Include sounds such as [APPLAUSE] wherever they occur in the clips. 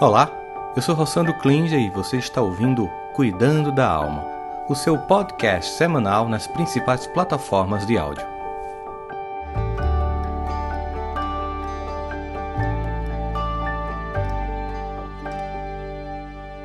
Olá, eu sou Rossandro Klinger e você está ouvindo Cuidando da Alma, o seu podcast semanal nas principais plataformas de áudio.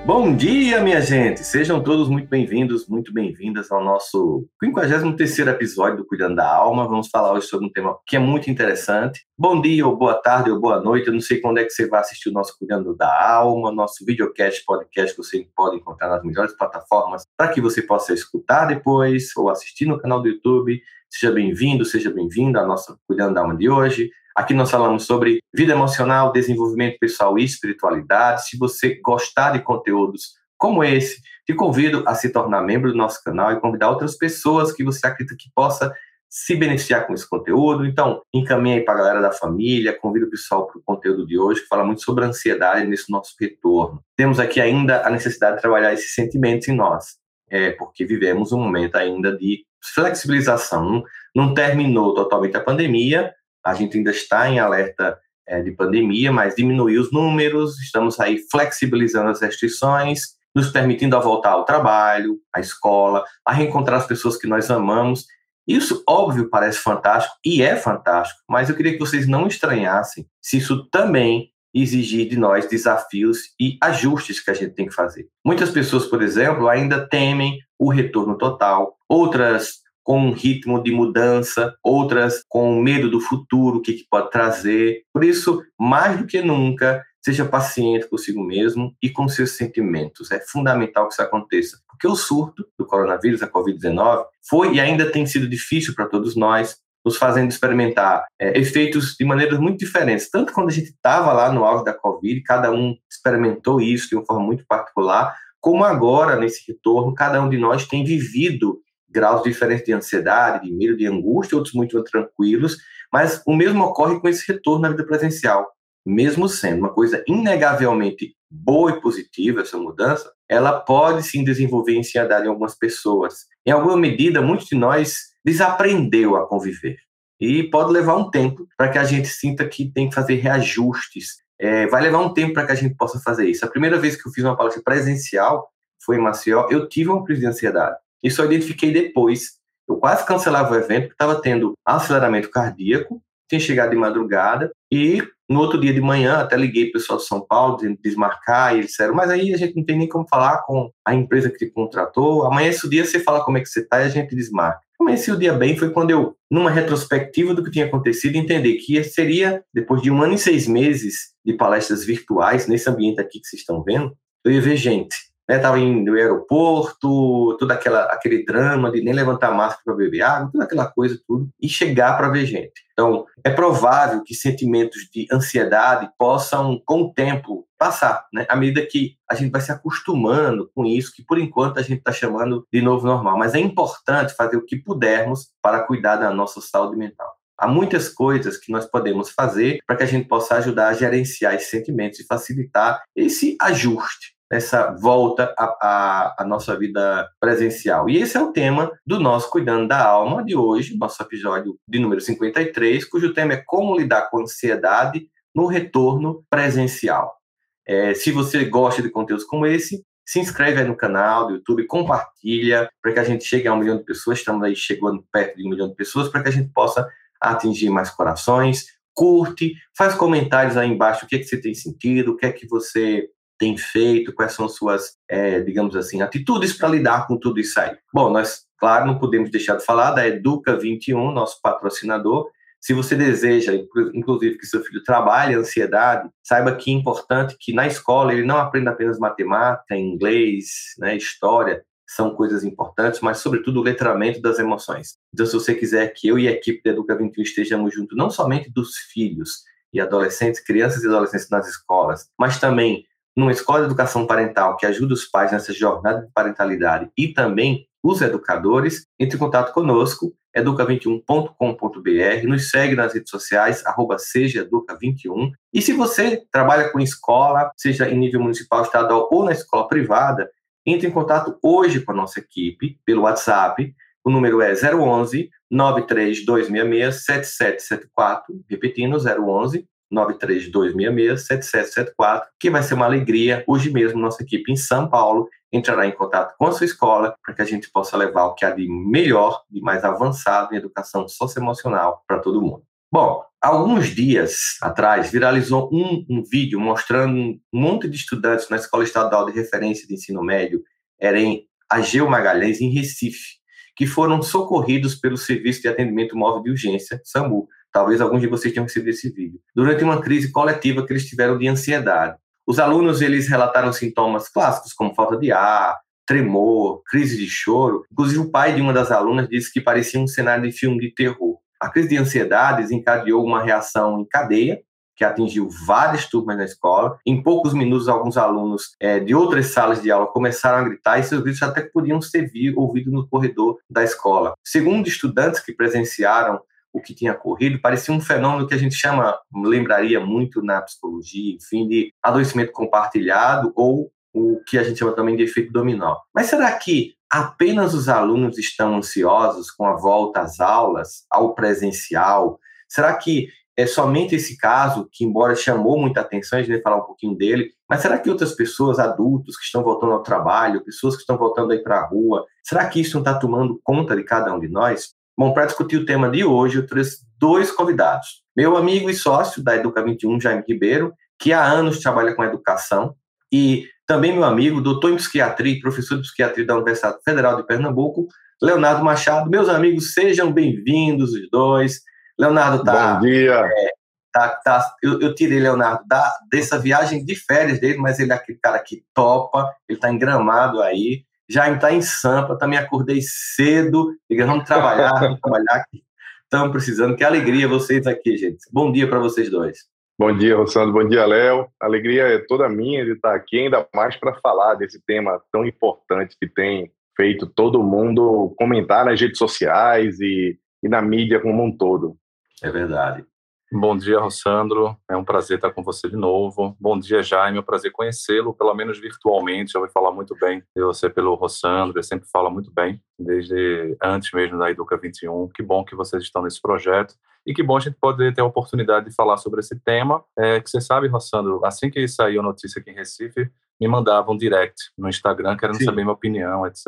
Bom dia, minha gente! Sejam todos muito bem-vindos, muito bem-vindas ao nosso 53 episódio do Cuidando da Alma. Vamos falar hoje sobre um tema que é muito interessante. Bom dia, ou boa tarde, ou boa noite. Eu não sei quando é que você vai assistir o nosso Cuidando da Alma, nosso videocast, podcast que você pode encontrar nas melhores plataformas para que você possa escutar depois ou assistir no canal do YouTube. Seja bem-vindo, seja bem-vinda à nossa Cuidando da Alma de hoje. Aqui nós falamos sobre vida emocional, desenvolvimento pessoal e espiritualidade. Se você gostar de conteúdos como esse, te convido a se tornar membro do nosso canal e convidar outras pessoas que você acredita que possa se beneficiar com esse conteúdo. Então, encaminhe para a galera da família, convido o pessoal para o conteúdo de hoje, que fala muito sobre ansiedade nesse nosso retorno. Temos aqui ainda a necessidade de trabalhar esses sentimentos em nós, é, porque vivemos um momento ainda de flexibilização. Não terminou totalmente a pandemia, a gente ainda está em alerta é, de pandemia, mas diminuiu os números, estamos aí flexibilizando as restrições, nos permitindo a voltar ao trabalho, à escola, a reencontrar as pessoas que nós amamos. Isso, óbvio, parece fantástico e é fantástico, mas eu queria que vocês não estranhassem se isso também exigir de nós desafios e ajustes que a gente tem que fazer. Muitas pessoas, por exemplo, ainda temem o retorno total, outras com um ritmo de mudança, outras com medo do futuro, o que, que pode trazer. Por isso, mais do que nunca, seja paciente consigo mesmo e com seus sentimentos. É fundamental que isso aconteça, porque o surto do coronavírus, a Covid-19, foi e ainda tem sido difícil para todos nós, nos fazendo experimentar é, efeitos de maneiras muito diferentes. Tanto quando a gente estava lá no auge da Covid, cada um experimentou isso de uma forma muito particular, como agora, nesse retorno, cada um de nós tem vivido graus diferentes de ansiedade, de medo, de angústia, outros muito tranquilos, mas o mesmo ocorre com esse retorno na vida presencial. Mesmo sendo uma coisa inegavelmente boa e positiva, essa mudança, ela pode sim desenvolver ansiedade em algumas pessoas. Em alguma medida, muitos de nós desaprendeu a conviver. E pode levar um tempo para que a gente sinta que tem que fazer reajustes. É, vai levar um tempo para que a gente possa fazer isso. A primeira vez que eu fiz uma palestra presencial foi em Maceió, eu tive uma crise de ansiedade. Isso eu identifiquei depois. Eu quase cancelava o evento, porque estava tendo aceleramento cardíaco, tinha chegado de madrugada, e no outro dia de manhã até liguei para o pessoal de São Paulo, dizendo desmarcar, e eles disseram, mas aí a gente não tem nem como falar com a empresa que te contratou, amanhã esse dia você fala como é que você está e a gente desmarca. Comecei o dia bem foi quando eu, numa retrospectiva do que tinha acontecido, entendi que seria, depois de um ano e seis meses de palestras virtuais, nesse ambiente aqui que vocês estão vendo, eu ia ver gente né, tava indo no aeroporto, todo aquela, aquele drama de nem levantar máscara para beber água, toda aquela coisa, tudo, e chegar para ver gente. Então, é provável que sentimentos de ansiedade possam, com o tempo, passar, né? À medida que a gente vai se acostumando com isso, que por enquanto a gente está chamando de novo normal. Mas é importante fazer o que pudermos para cuidar da nossa saúde mental. Há muitas coisas que nós podemos fazer para que a gente possa ajudar a gerenciar esses sentimentos e facilitar esse ajuste essa volta à, nossa vida presencial. E esse é o tema do nosso Cuidando da Alma de hoje, nosso episódio de número 53, cujo tema é como lidar com ansiedade no retorno presencial. É, se você gosta de conteúdos como esse, se inscreve aí no canal do YouTube, compartilha para que a gente chegue a um milhão de pessoas. Estamos aí chegando perto de um milhão de pessoas para que a gente possa atingir mais corações. Curte, faz comentários aí embaixo o que, é que você tem sentido, o que é que você tem feito, quais são suas, é, digamos assim, atitudes para lidar com tudo isso aí. Bom, nós, claro, não podemos deixar de falar da Educa 21, nosso patrocinador. Se você deseja, inclusive, que seu filho trabalhe a ansiedade, saiba que é importante que na escola ele não aprenda apenas matemática, inglês, né, história, são coisas importantes, mas sobretudo o letramento das emoções. Então, se você quiser que eu e a equipe da Educa 21 estejamos juntos, não somente dos filhos e adolescentes, crianças e adolescentes nas escolas, mas também numa escola de educação parental que ajuda os pais nessa jornada de parentalidade e também os educadores, entre em contato conosco, educa21.com.br, nos segue nas redes sociais, arroba sejaeduca21. E se você trabalha com escola, seja em nível municipal, estadual ou na escola privada, entre em contato hoje com a nossa equipe pelo WhatsApp. O número é 011 93266 7774, repetindo, 011 93266-7774, que vai ser uma alegria. Hoje mesmo, nossa equipe em São Paulo entrará em contato com a sua escola para que a gente possa levar o que há de melhor e mais avançado em educação socioemocional para todo mundo. Bom, alguns dias atrás viralizou um, um, vídeo mostrando um monte de estudantes na Escola Estadual de Referência de Ensino Médio, era em Ageu Magalhães, em Recife, que foram socorridos pelo Serviço de Atendimento Móvel de Urgência, SAMU. Talvez alguns de vocês tenham recebido esse vídeo. Durante uma crise coletiva que eles tiveram de ansiedade. Os alunos eles relataram sintomas clássicos como falta de ar, tremor, crise de choro. Inclusive o pai de uma das alunas disse que parecia um cenário de filme de terror. A crise de ansiedade desencadeou uma reação em cadeia que atingiu várias turmas na escola. Em poucos minutos, alguns alunos é, de outras salas de aula começaram a gritar e seus gritos até podiam ser ouvidos no corredor da escola. Segundo estudantes que presenciaram o que tinha ocorrido, parecia um fenômeno que a gente chama, lembraria muito na psicologia, enfim, de adoecimento compartilhado ou o que a gente chama também de efeito dominó. Mas será que apenas os alunos estão ansiosos com a volta às aulas, ao presencial? Será que é somente esse caso, que embora chamou muita atenção, a gente vai falar um pouquinho dele, mas será que outras pessoas, adultos que estão voltando ao trabalho, pessoas que estão voltando aí para a rua, será que isso não está tomando conta de cada um de nós? Bom, para discutir o tema de hoje, eu trouxe dois convidados. Meu amigo e sócio da Educa 21, Jaime Ribeiro, que há anos trabalha com educação, e também meu amigo, doutor em psiquiatria e professor de psiquiatria da Universidade Federal de Pernambuco, Leonardo Machado. Meus amigos, sejam bem-vindos os dois. Leonardo tá. Bom dia. É, tá, tá, eu, eu, tirei Leonardo da, dessa viagem de férias dele, mas ele é aquele cara que topa, ele tá engramado aí, já está em Sampa, também acordei cedo, diga, vamos trabalhar, vamos trabalhar aqui. Estamos precisando, que alegria vocês aqui, gente. Bom dia para vocês dois. Bom dia, Rossandro. Bom dia, Léo. A alegria é toda minha de estar aqui, ainda mais para falar desse tema tão importante que tem feito todo mundo comentar nas redes sociais e, e na mídia como um todo. É verdade. Bom dia, Rossandro. É um prazer estar com você de novo. Bom dia, Jaime. É um prazer conhecê-lo, pelo menos virtualmente. Já vai falar muito bem de você pelo Rossandro. Ele sempre fala muito bem, desde antes mesmo da Educa 21. Que bom que vocês estão nesse projeto. E que bom a gente poder ter a oportunidade de falar sobre esse tema. É, que você sabe, Rossandro, assim que saiu a notícia aqui em Recife, me mandavam direct no Instagram querendo Sim. saber minha opinião, etc.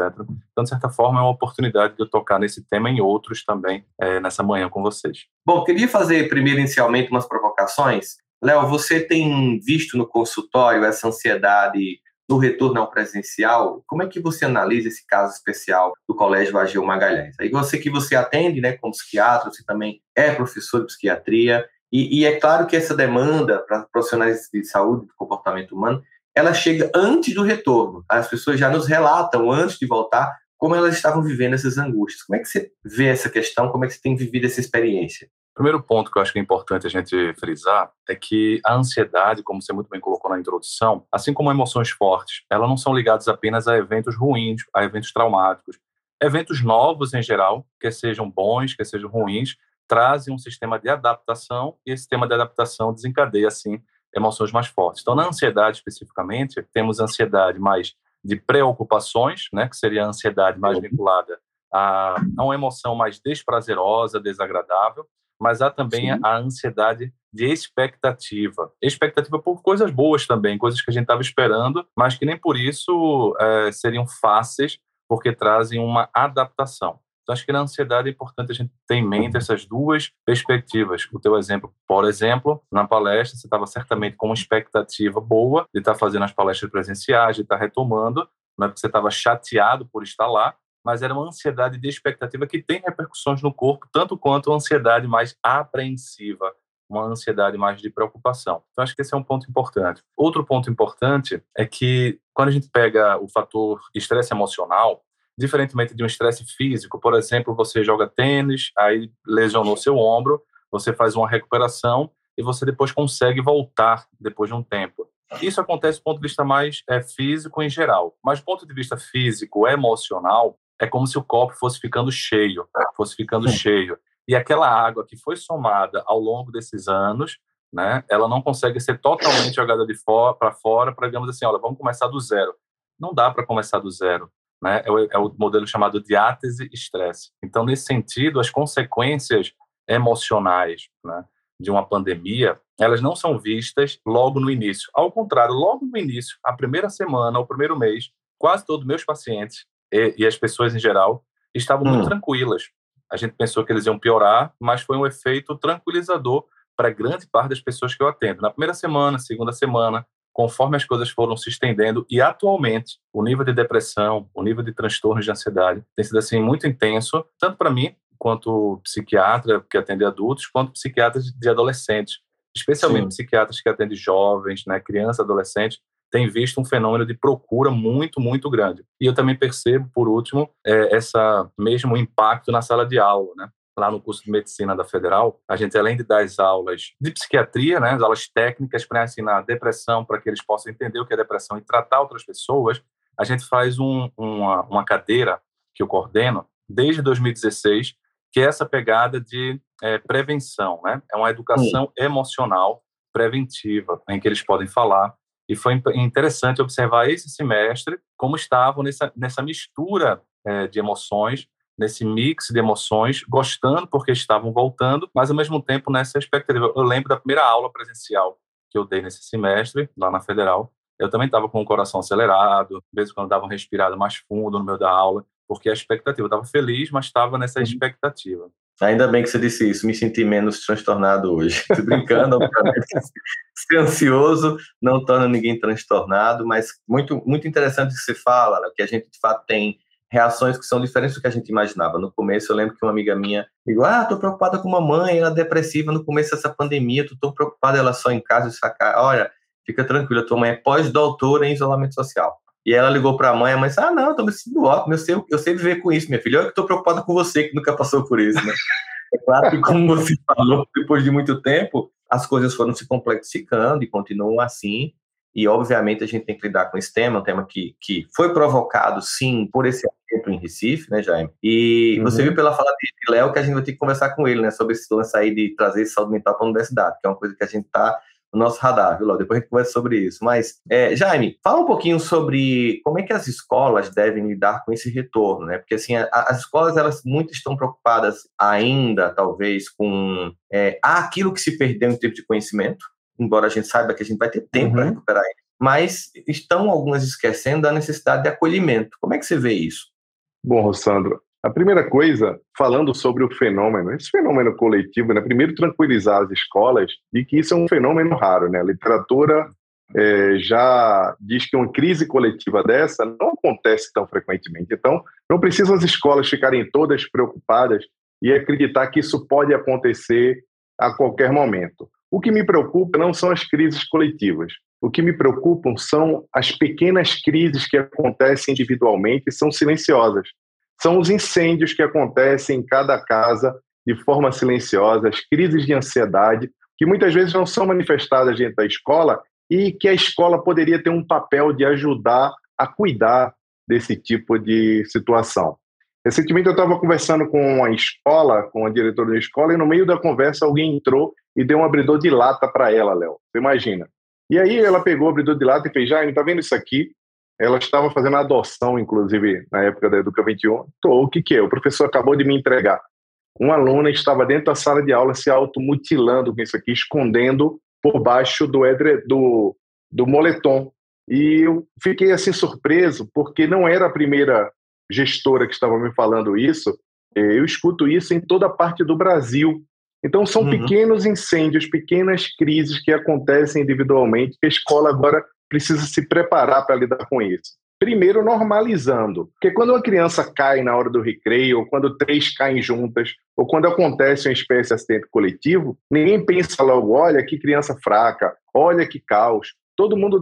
Então, de certa forma, é uma oportunidade de eu tocar nesse tema e em outros também é, nessa manhã com vocês. Bom, queria fazer primeiro, inicialmente, umas provocações. Léo, você tem visto no consultório essa ansiedade no retorno ao presencial? Como é que você analisa esse caso especial do Colégio Ageu Magalhães? Aí você que você atende, né, como psiquiatra, você também é professor de psiquiatria, e, e é claro que essa demanda para profissionais de saúde do comportamento humano ela chega antes do retorno. As pessoas já nos relatam antes de voltar como elas estavam vivendo essas angústias. Como é que você vê essa questão? Como é que você tem vivido essa experiência? Primeiro ponto que eu acho que é importante a gente frisar é que a ansiedade, como você muito bem colocou na introdução, assim como emoções fortes, elas não são ligadas apenas a eventos ruins, a eventos traumáticos. Eventos novos em geral, que sejam bons, que sejam ruins, trazem um sistema de adaptação e esse sistema de adaptação desencadeia assim emoções mais fortes. Então, na ansiedade especificamente, temos ansiedade mais de preocupações, né, que seria a ansiedade mais vinculada a, a uma emoção mais desprazerosa, desagradável, mas há também a, a ansiedade de expectativa. Expectativa por coisas boas também, coisas que a gente estava esperando, mas que nem por isso é, seriam fáceis, porque trazem uma adaptação. Então, acho que na ansiedade é importante a gente ter em mente essas duas perspectivas. O teu exemplo, por exemplo, na palestra, você estava certamente com uma expectativa boa de estar fazendo as palestras presenciais, de estar retomando, não é porque você estava chateado por estar lá, mas era uma ansiedade de expectativa que tem repercussões no corpo, tanto quanto a ansiedade mais apreensiva, uma ansiedade mais de preocupação. Então, acho que esse é um ponto importante. Outro ponto importante é que, quando a gente pega o fator estresse emocional, diferentemente de um estresse físico, por exemplo, você joga tênis, aí lesionou seu ombro, você faz uma recuperação e você depois consegue voltar depois de um tempo. Isso acontece do ponto de vista mais é, físico em geral, mas do ponto de vista físico, emocional, é como se o copo fosse ficando cheio, fosse ficando cheio. E aquela água que foi somada ao longo desses anos, né, ela não consegue ser totalmente jogada de fora para fora, para digamos assim, olha, vamos começar do zero. Não dá para começar do zero né, é, o, é o modelo chamado diátese estresse. Então, nesse sentido, as consequências emocionais, né, de uma pandemia, elas não são vistas logo no início. Ao contrário, logo no início, a primeira semana, o primeiro mês, quase todos meus pacientes e, e as pessoas em geral estavam hum. muito tranquilas. A gente pensou que eles iam piorar, mas foi um efeito tranquilizador para grande parte das pessoas que eu atendo. Na primeira semana, segunda semana, conforme as coisas foram se estendendo e atualmente o nível de depressão, o nível de transtornos de ansiedade tem sido assim muito intenso, tanto para mim quanto psiquiatra que atende adultos, quanto psiquiatras de adolescentes, especialmente Sim. psiquiatras que atendem jovens, né, crianças, adolescentes, tem visto um fenômeno de procura muito, muito grande. E eu também percebo, por último, é, essa mesmo impacto na sala de aula, né? Lá no curso de medicina da Federal, a gente, além de dar as aulas de psiquiatria, né, as aulas técnicas para ensinar depressão, para que eles possam entender o que é depressão e tratar outras pessoas, a gente faz um, uma, uma cadeira que eu coordeno desde 2016, que é essa pegada de é, prevenção, né? É uma educação Sim. emocional preventiva, em que eles podem falar e foi interessante observar esse semestre como estavam nessa, nessa mistura é, de emoções, nesse mix de emoções, gostando porque estavam voltando, mas ao mesmo tempo nessa expectativa. Eu lembro da primeira aula presencial que eu dei nesse semestre, lá na Federal. Eu também estava com o coração acelerado, mesmo quando dava uma respirada mais fundo no meio da aula, porque a expectativa. Eu estava feliz, mas estava nessa uhum. expectativa. Ainda bem que você disse isso, me senti menos transtornado hoje. [LAUGHS] Estou brincando, ser ansioso não torna ninguém transtornado, mas muito, muito interessante o que você fala, né? que a gente de fato tem reações que são diferentes do que a gente imaginava. No começo, eu lembro que uma amiga minha ligou: Ah, tô preocupada com a mãe, ela é depressiva no começo dessa pandemia, tô tão preocupada, ela só em casa sacar. Olha, fica tranquila, tua mãe é pós-doutora em isolamento social. E ela ligou para a mãe, a mãe disse: Ah, não, estou me sentindo ótimo, eu sei, eu sei viver com isso, minha filha. Eu que estou preocupada com você, que nunca passou por isso, né? [LAUGHS] É claro que, como você falou, depois de muito tempo, as coisas foram se complexificando e continuam assim. E, obviamente, a gente tem que lidar com esse tema, um tema que, que foi provocado, sim, por esse evento em Recife, né, Jaime? E uhum. você viu pela fala de Léo que a gente vai ter que conversar com ele, né, sobre esse lance aí de trazer saúde mental para a universidade, que é uma coisa que a gente está no nosso radar, viu, Léo? Depois a gente conversa sobre isso. Mas, é, Jaime, fala um pouquinho sobre como é que as escolas devem lidar com esse retorno, né? Porque, assim, a, as escolas, elas muito estão preocupadas ainda, talvez, com é, aquilo que se perdeu em termos de conhecimento, embora a gente saiba que a gente vai ter tempo uhum. para recuperar ele. Mas estão algumas esquecendo da necessidade de acolhimento. Como é que você vê isso? Bom, Rossandro, a primeira coisa, falando sobre o fenômeno, esse fenômeno coletivo, né? primeiro tranquilizar as escolas de que isso é um fenômeno raro. Né? A literatura é, já diz que uma crise coletiva dessa não acontece tão frequentemente. Então, não precisam as escolas ficarem todas preocupadas e acreditar que isso pode acontecer a qualquer momento. O que me preocupa não são as crises coletivas. O que me preocupam são as pequenas crises que acontecem individualmente e são silenciosas são os incêndios que acontecem em cada casa de forma silenciosa, as crises de ansiedade, que muitas vezes não são manifestadas dentro da escola e que a escola poderia ter um papel de ajudar a cuidar desse tipo de situação. Recentemente eu estava conversando com a escola, com a diretora da escola, e no meio da conversa alguém entrou e deu um abridor de lata para ela, Léo. Você imagina? E aí ela pegou o abridor de lata e fez, Jaime, tá vendo isso aqui? ela estava fazendo adoção, inclusive, na época da Educa 21. Tô, o que, que é? O professor acabou de me entregar. Uma aluna estava dentro da sala de aula se automutilando com isso aqui, escondendo por baixo do, edre, do, do moletom. E eu fiquei assim surpreso, porque não era a primeira gestora que estava me falando isso. Eu escuto isso em toda parte do Brasil. Então, são uhum. pequenos incêndios, pequenas crises que acontecem individualmente, que a escola agora precisa se preparar para lidar com isso. Primeiro, normalizando. Porque quando uma criança cai na hora do recreio, ou quando três caem juntas, ou quando acontece uma espécie de acidente coletivo, ninguém pensa logo: olha que criança fraca, olha que caos. Todo mundo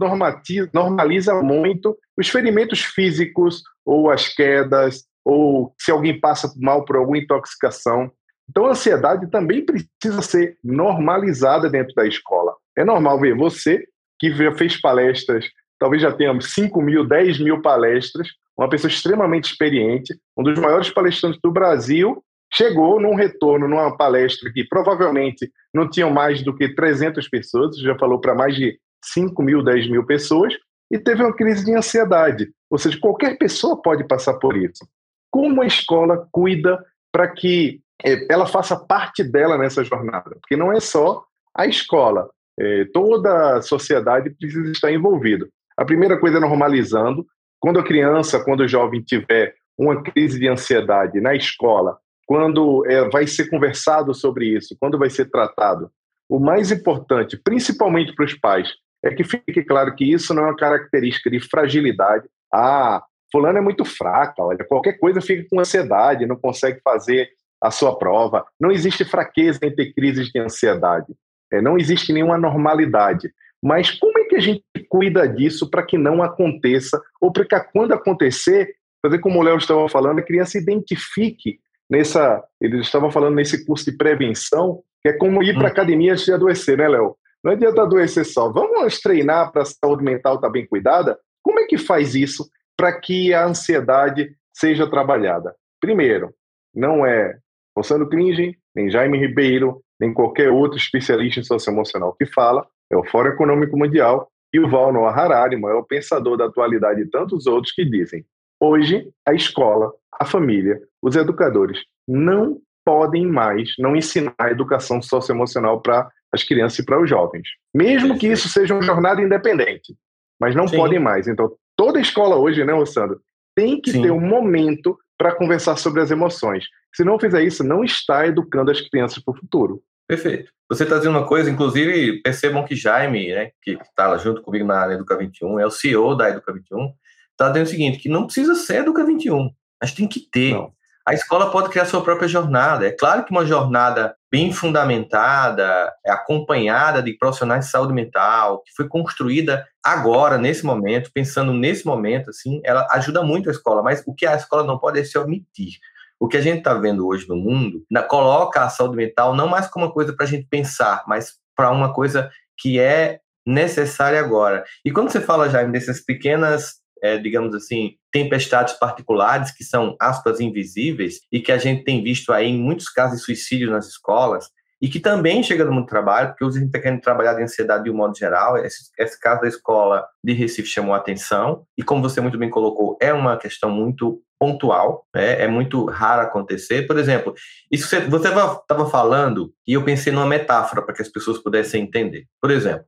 normaliza muito os ferimentos físicos, ou as quedas, ou se alguém passa mal por alguma intoxicação. Então, a ansiedade também precisa ser normalizada dentro da escola. É normal ver você que fez palestras, talvez já tenha 5 mil, 10 mil palestras, uma pessoa extremamente experiente, um dos maiores palestrantes do Brasil, chegou num retorno, numa palestra que provavelmente não tinham mais do que 300 pessoas, já falou para mais de 5 mil, 10 mil pessoas, e teve uma crise de ansiedade. Ou seja, qualquer pessoa pode passar por isso. Como a escola cuida para que ela faça parte dela nessa jornada, porque não é só a escola, é, toda a sociedade precisa estar envolvida. A primeira coisa é normalizando. Quando a criança, quando o jovem tiver uma crise de ansiedade na escola, quando é, vai ser conversado sobre isso, quando vai ser tratado, o mais importante, principalmente para os pais, é que fique claro que isso não é uma característica de fragilidade. Ah, fulano é muito fraca, olha, qualquer coisa fica com ansiedade, não consegue fazer a sua prova. Não existe fraqueza em ter crises de ansiedade. É, não existe nenhuma normalidade. Mas como é que a gente cuida disso para que não aconteça, ou para que quando acontecer, fazer como o Léo estava falando, a criança identifique nessa. Ele estava falando nesse curso de prevenção, que é como ir para a hum. academia antes de adoecer, né, Léo? Não adianta adoecer só. Vamos treinar para a saúde mental estar tá bem cuidada? Como é que faz isso para que a ansiedade seja trabalhada? Primeiro, não é Rossano Klinge, nem Jaime Ribeiro, nem qualquer outro especialista em socioemocional que fala, é o Fórum Econômico Mundial e o Val Noah Harari, maior pensador da atualidade e tantos outros que dizem hoje a escola, a família, os educadores não podem mais não ensinar a educação socioemocional para as crianças e para os jovens. Mesmo que isso seja uma jornada independente, mas não Sim. podem mais. Então, toda escola hoje, né, Sandro, tem que Sim. ter um momento para conversar sobre as emoções. Se não fizer isso, não está educando as crianças para o futuro. Perfeito. Você está dizendo uma coisa, inclusive, percebam que Jaime, né, que está junto comigo na Educa 21, é o CEO da Educa 21, está dizendo o seguinte, que não precisa ser Educa 21, mas tem que ter. Não. A escola pode criar sua própria jornada. É claro que uma jornada bem fundamentada, é acompanhada de profissionais de saúde mental, que foi construída agora, nesse momento, pensando nesse momento, assim, ela ajuda muito a escola, mas o que a escola não pode é se omitir. O que a gente está vendo hoje no mundo na, coloca a saúde mental não mais como uma coisa para a gente pensar, mas para uma coisa que é necessária agora. E quando você fala, Jaime, dessas pequenas é, digamos assim, tempestades particulares que são, aspas, invisíveis e que a gente tem visto aí em muitos casos de suicídio nas escolas e que também chega no mundo do trabalho, porque hoje a gente está querendo trabalhar de ansiedade de um modo geral. Esse, esse caso da escola de Recife chamou a atenção e, como você muito bem colocou, é uma questão muito pontual, né? é muito raro acontecer. Por exemplo, isso você estava falando e eu pensei numa metáfora para que as pessoas pudessem entender. Por exemplo,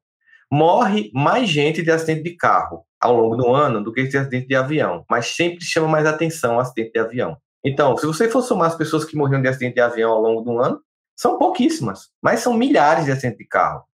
morre mais gente de acidente de carro ao longo do ano do que de acidente de avião, mas sempre chama mais atenção o acidente de avião. Então, se você for somar as pessoas que morriam de acidente de avião ao longo do ano, são pouquíssimas, mas são milhares de acidentes de carro.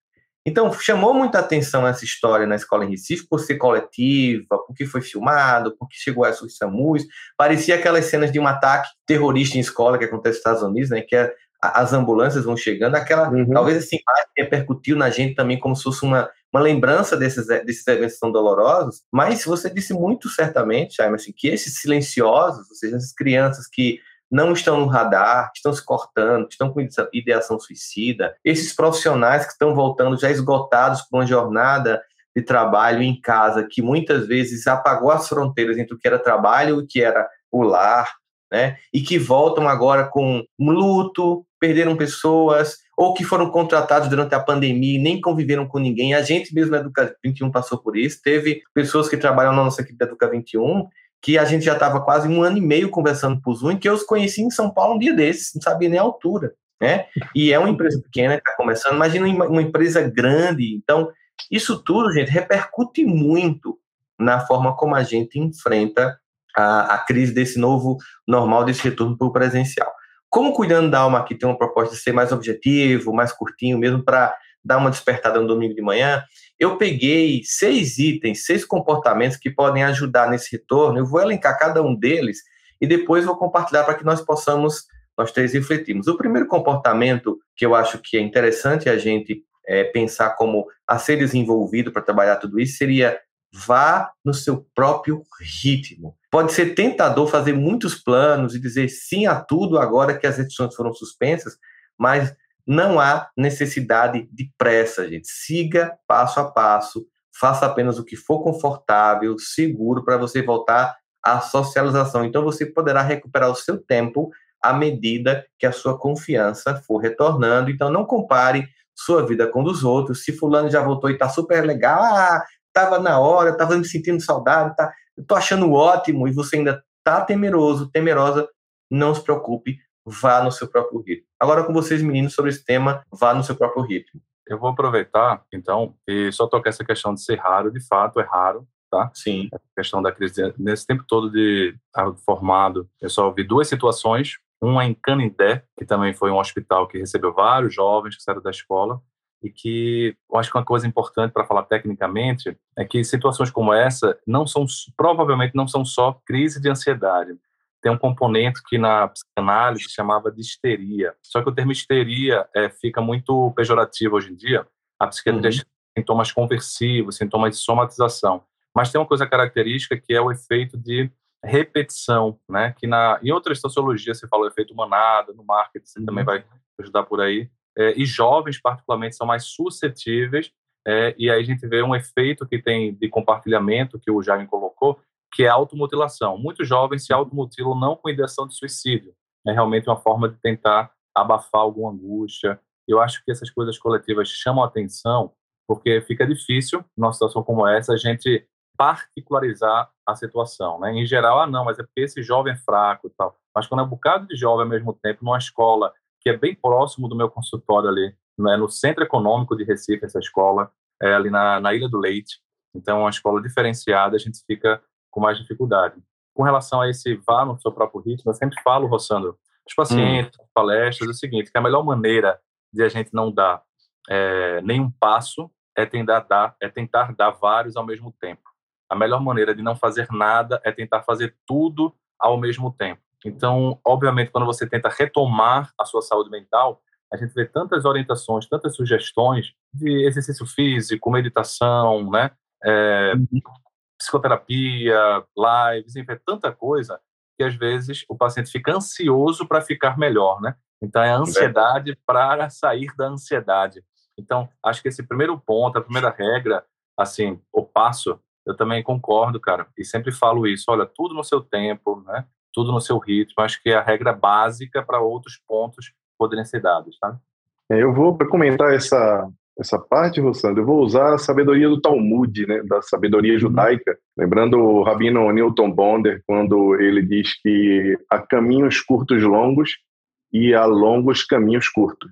Então, chamou muita atenção essa história na escola em Recife por ser coletiva, porque foi filmado, porque chegou a SAMUS. Parecia aquelas cenas de um ataque terrorista em escola que acontece nos Estados Unidos, né? Que é, as ambulâncias vão chegando. Aquela, uhum. talvez essa imagem repercutiu na gente também como se fosse uma, uma lembrança desses, desses eventos tão dolorosos. Mas você disse muito certamente, Jaime, assim, que esses silenciosos, ou seja, essas crianças que não estão no radar, estão se cortando, estão com ideação suicida, esses profissionais que estão voltando já esgotados por uma jornada de trabalho em casa, que muitas vezes apagou as fronteiras entre o que era trabalho e o que era o lar, né? E que voltam agora com luto, perderam pessoas, ou que foram contratados durante a pandemia e nem conviveram com ninguém. A gente mesmo na Educa 21 passou por isso. Teve pessoas que trabalham na nossa equipe da Educa 21 que a gente já estava quase um ano e meio conversando por Zoom, que eu os conheci em São Paulo um dia desses, não sabia nem a altura, né? [LAUGHS] E é uma empresa pequena que está começando, imagina uma empresa grande. Então, isso tudo, gente, repercute muito na forma como a gente enfrenta a, a crise desse novo normal, desse retorno para o presencial. Como Cuidando da Alma aqui tem uma proposta de ser mais objetivo, mais curtinho, mesmo para dar uma despertada no domingo de manhã, eu peguei seis itens, seis comportamentos que podem ajudar nesse retorno. Eu vou elencar cada um deles e depois vou compartilhar para que nós possamos, nós três, refletirmos. O primeiro comportamento que eu acho que é interessante a gente é, pensar como a ser desenvolvido para trabalhar tudo isso seria vá no seu próprio ritmo. Pode ser tentador fazer muitos planos e dizer sim a tudo agora que as restrições foram suspensas, mas não há necessidade de pressa, gente. Siga passo a passo, faça apenas o que for confortável, seguro para você voltar à socialização. Então você poderá recuperar o seu tempo à medida que a sua confiança for retornando. Então não compare sua vida com dos outros. Se fulano já voltou e está super legal, ah, estava na hora, estava me sentindo saudável, tá, estou achando ótimo e você ainda está temeroso, temerosa, não se preocupe, vá no seu próprio ritmo. Agora com vocês, meninos, sobre esse tema, vá no seu próprio ritmo. Eu vou aproveitar, então, e só tocar essa questão de ser raro, de fato, é raro, tá? Sim. A questão da crise, nesse tempo todo de formado, eu só vi duas situações, uma em Canindé, que também foi um hospital que recebeu vários jovens que saíram da escola, e que eu acho que uma coisa importante para falar tecnicamente é que situações como essa não são provavelmente não são só crise de ansiedade. Tem um componente que na psicanálise chamava de histeria. Só que o termo histeria é, fica muito pejorativo hoje em dia. A psiquiatria uhum. sintomas conversivos, sintomas de somatização. Mas tem uma coisa característica que é o efeito de repetição, né? Que na em outras sociologias se fala o efeito manada, no marketing você uhum. também vai ajudar por aí é, e jovens, particularmente, são mais suscetíveis, é, e aí a gente vê um efeito que tem de compartilhamento, que o Jaime colocou, que é a automutilação. Muitos jovens se automutilam não com ideação de suicídio, é realmente uma forma de tentar abafar alguma angústia. Eu acho que essas coisas coletivas chamam a atenção, porque fica difícil, numa situação como essa, a gente particularizar a situação, né? Em geral, ah, não, mas é porque esse jovem é fraco e tal. Mas quando é um bocado de jovem ao mesmo tempo, numa escola que é bem próximo do meu consultório ali, né, no Centro Econômico de Recife, essa escola, é ali na, na Ilha do Leite. Então, é uma escola diferenciada, a gente fica com mais dificuldade. Com relação a esse vá no seu próprio ritmo, eu sempre falo, Rossandro, os pacientes, hum. palestras, é o seguinte, que a melhor maneira de a gente não dar é, nenhum passo é tentar, dar, é tentar dar vários ao mesmo tempo. A melhor maneira de não fazer nada é tentar fazer tudo ao mesmo tempo. Então, obviamente, quando você tenta retomar a sua saúde mental, a gente vê tantas orientações, tantas sugestões de exercício físico, meditação, né? É. psicoterapia, lives, enfim, é tanta coisa que às vezes o paciente fica ansioso para ficar melhor, né? Então é a ansiedade para sair da ansiedade. Então acho que esse primeiro ponto, a primeira regra, assim, o passo, eu também concordo, cara, e sempre falo isso. Olha, tudo no seu tempo, né? tudo no seu ritmo. Acho que é a regra básica para outros pontos poderem ser dados, tá? É, eu vou, comentar essa, essa parte, Rossandro, eu vou usar a sabedoria do Talmud, né, da sabedoria uhum. judaica, lembrando o rabino Newton Bonder, quando ele diz que há caminhos curtos longos e há longos caminhos curtos.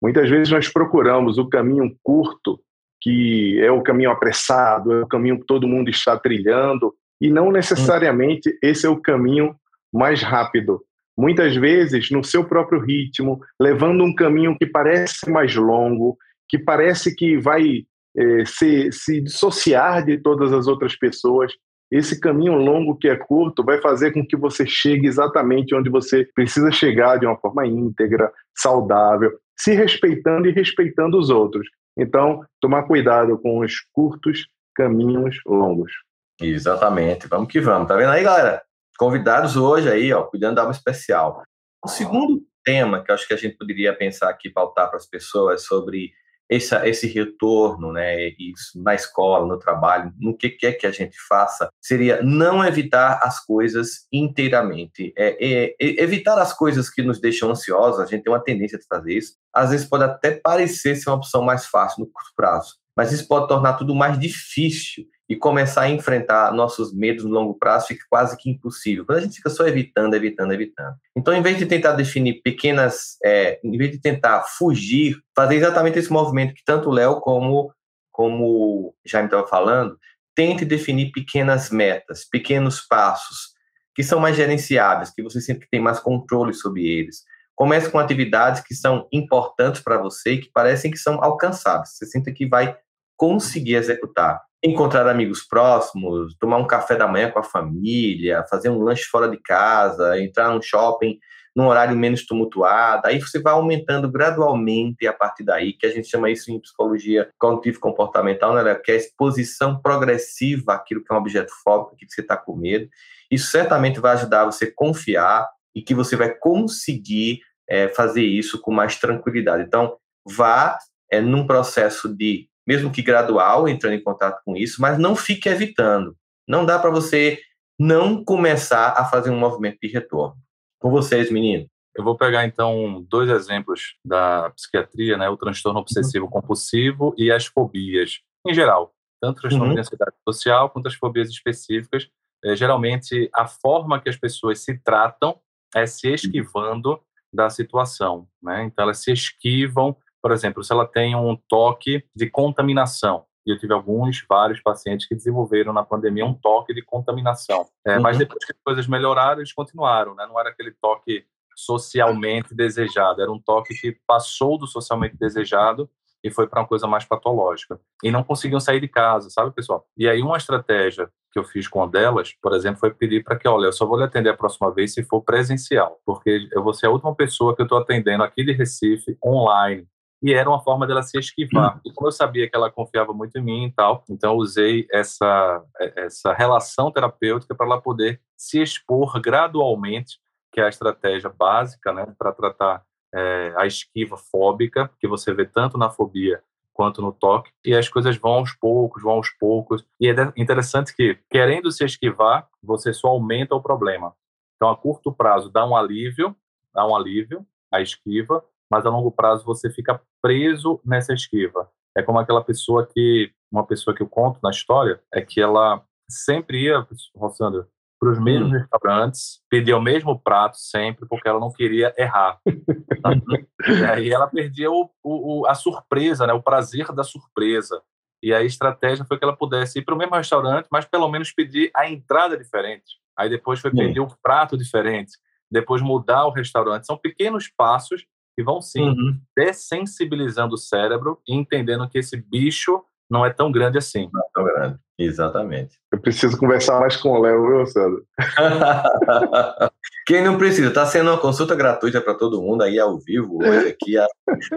Muitas vezes nós procuramos o caminho curto, que é o caminho apressado, é o caminho que todo mundo está trilhando, e não necessariamente esse é o caminho mais rápido. Muitas vezes, no seu próprio ritmo, levando um caminho que parece mais longo, que parece que vai é, se, se dissociar de todas as outras pessoas. Esse caminho longo que é curto vai fazer com que você chegue exatamente onde você precisa chegar de uma forma íntegra, saudável, se respeitando e respeitando os outros. Então, tomar cuidado com os curtos caminhos longos. Exatamente. Vamos que vamos. Tá vendo aí, galera? Convidados hoje aí, ó, cuidando da alma especial. O segundo tema que eu acho que a gente poderia pensar aqui, pautar para as pessoas sobre esse, esse retorno, né, isso, na escola, no trabalho, no que quer que a gente faça, seria não evitar as coisas inteiramente. É, é, é, evitar as coisas que nos deixam ansiosos, a gente tem uma tendência de fazer isso. Às vezes pode até parecer ser uma opção mais fácil no curto prazo, mas isso pode tornar tudo mais difícil e começar a enfrentar nossos medos no longo prazo fica quase que impossível. Quando a gente fica só evitando, evitando, evitando. Então, em vez de tentar definir pequenas, é, em vez de tentar fugir, fazer exatamente esse movimento que tanto o Léo como como Jaime estava falando, tente definir pequenas metas, pequenos passos que são mais gerenciáveis, que você sempre tem mais controle sobre eles. Comece com atividades que são importantes para você e que parecem que são alcançáveis. Você sinta que vai conseguir executar encontrar amigos próximos, tomar um café da manhã com a família, fazer um lanche fora de casa, entrar num shopping num horário menos tumultuado, aí você vai aumentando gradualmente a partir daí, que a gente chama isso em psicologia cognitivo-comportamental, né, que é a exposição progressiva àquilo que é um objeto fóbico, que você está com medo. Isso certamente vai ajudar você a confiar e que você vai conseguir é, fazer isso com mais tranquilidade. Então, vá é, num processo de mesmo que gradual, entrando em contato com isso, mas não fique evitando. Não dá para você não começar a fazer um movimento de retorno. Com vocês, menino. Eu vou pegar então dois exemplos da psiquiatria, né, o transtorno obsessivo compulsivo e as fobias em geral, tanto o transtorno uhum. de ansiedade social quanto as fobias específicas. É, geralmente a forma que as pessoas se tratam é se esquivando da situação, né? Então elas se esquivam, por exemplo, se ela tem um toque de contaminação, e eu tive alguns, vários pacientes que desenvolveram na pandemia um toque de contaminação. É, uhum. Mas depois que as coisas melhoraram, eles continuaram, né? Não era aquele toque socialmente desejado, era um toque que passou do socialmente desejado e foi para uma coisa mais patológica. E não conseguiam sair de casa, sabe, pessoal? E aí uma estratégia que eu fiz com uma delas, por exemplo, foi pedir para que, olha, eu só vou lhe atender a próxima vez se for presencial, porque eu vou ser a última pessoa que eu estou atendendo aqui de Recife online e era uma forma dela se esquivar. Uhum. E como eu sabia que ela confiava muito em mim e tal, então eu usei essa, é, essa relação terapêutica para ela poder se expor gradualmente, que é a estratégia básica né, para tratar é, a esquiva fóbica, que você vê tanto na fobia quanto no toque, e as coisas vão aos poucos, vão aos poucos. E é interessante que, querendo se esquivar, você só aumenta o problema. Então, a curto prazo, dá um alívio, dá um alívio, a esquiva, mas a longo prazo você fica preso nessa esquiva. É como aquela pessoa que, uma pessoa que eu conto na história, é que ela sempre ia, Rossandro, para os mesmos hum. restaurantes, pedia o mesmo prato sempre, porque ela não queria errar. [LAUGHS] e aí ela perdia o, o, a surpresa, né, o prazer da surpresa. E a estratégia foi que ela pudesse ir para o mesmo restaurante, mas pelo menos pedir a entrada diferente. Aí depois foi pedir um prato diferente, depois mudar o restaurante. São pequenos passos que vão sim uhum. dessensibilizando o cérebro e entendendo que esse bicho não é tão grande assim. Não é tão grande, exatamente. Eu preciso conversar mais com o Léo, viu, Sandro? [LAUGHS] Quem não precisa, está sendo uma consulta gratuita para todo mundo aí ao vivo, hoje aqui,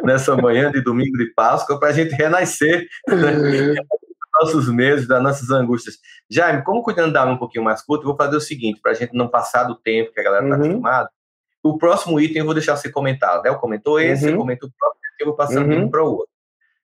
nessa manhã de domingo de Páscoa, para a gente renascer [LAUGHS] né, nossos meses, das nossas angústias. Jaime, como cuidando da um pouquinho mais curto, eu vou fazer o seguinte, para a gente não passar do tempo que a galera está uhum. acostumada, o próximo item eu vou deixar você comentar. Né? Eu comentou esse, uhum. comentou o próximo, eu vou passando uhum. um para o outro.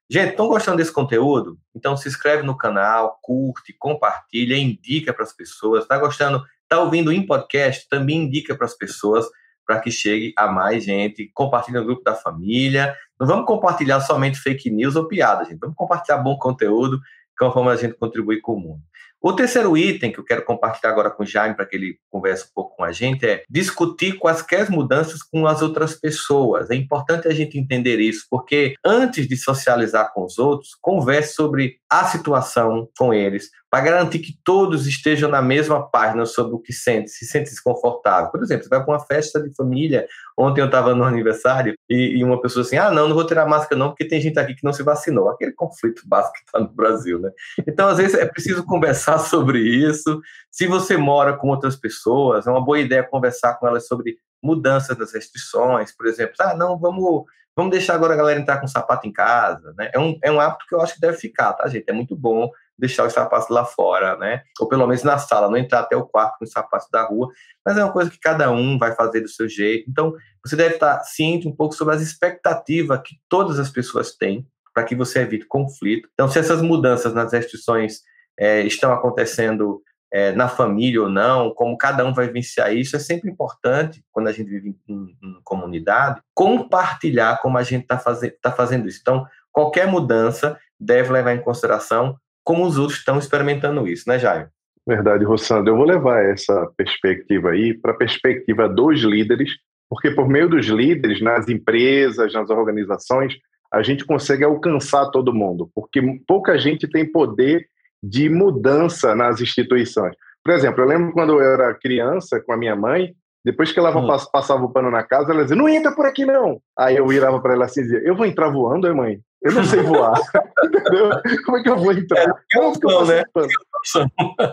Gente, estão gostando desse conteúdo? Então se inscreve no canal, curte, compartilha, indica para as pessoas. Está gostando? Está ouvindo em podcast? Também indica para as pessoas para que chegue a mais gente. Compartilha no grupo da família. Não vamos compartilhar somente fake news ou piada, gente. Vamos compartilhar bom conteúdo, que é uma forma a gente contribuir com o mundo. O terceiro item que eu quero compartilhar agora com o Jaime, para que ele converse um pouco com a gente, é discutir quaisquer mudanças com as outras pessoas. É importante a gente entender isso, porque antes de socializar com os outros, converse sobre a situação com eles, para garantir que todos estejam na mesma página sobre o que sente, se sente desconfortável. Por exemplo, você vai para uma festa de família, ontem eu estava no aniversário e, e, uma pessoa assim, ah, não, não vou tirar máscara não, porque tem gente aqui que não se vacinou. Aquele conflito básico que está no Brasil, né? Então, às vezes, é preciso conversar [LAUGHS] sobre isso. Se você mora com outras pessoas, é uma boa ideia conversar com elas sobre mudanças das restrições, por exemplo, ah, não, vamos vamos deixar agora a galera entrar com sapato em casa, né? É um, é um hábito que eu acho que deve ficar, tá, gente? É muito bom deixar os sapatos lá fora, né? Ou pelo menos na sala, não entrar até o quarto com os sapatos da rua, mas é uma coisa que cada um vai fazer do seu jeito. Então, você deve estar ciente um pouco sobre as expectativas que todas as pessoas têm para que você evite conflito. Então, se essas mudanças nas restrições é, estão acontecendo é, na família ou não, como cada um vai vivenciar isso, é sempre importante, quando a gente vive em, em, em comunidade, compartilhar como a gente está faze tá fazendo isso. Então, qualquer mudança deve levar em consideração como os outros estão experimentando isso, né, Jair? Verdade, Rossandro. Eu vou levar essa perspectiva aí para a perspectiva dos líderes, porque por meio dos líderes, nas empresas, nas organizações, a gente consegue alcançar todo mundo, porque pouca gente tem poder de mudança nas instituições. Por exemplo, eu lembro quando eu era criança com a minha mãe, depois que ela hum. passava o pano na casa, ela dizia: Não entra por aqui não. Aí eu virava para ela assim e dizia: Eu vou entrar voando, é mãe? Eu não sei voar. [LAUGHS] Entendeu? Como é que eu vou entrar? É, não, opção, né?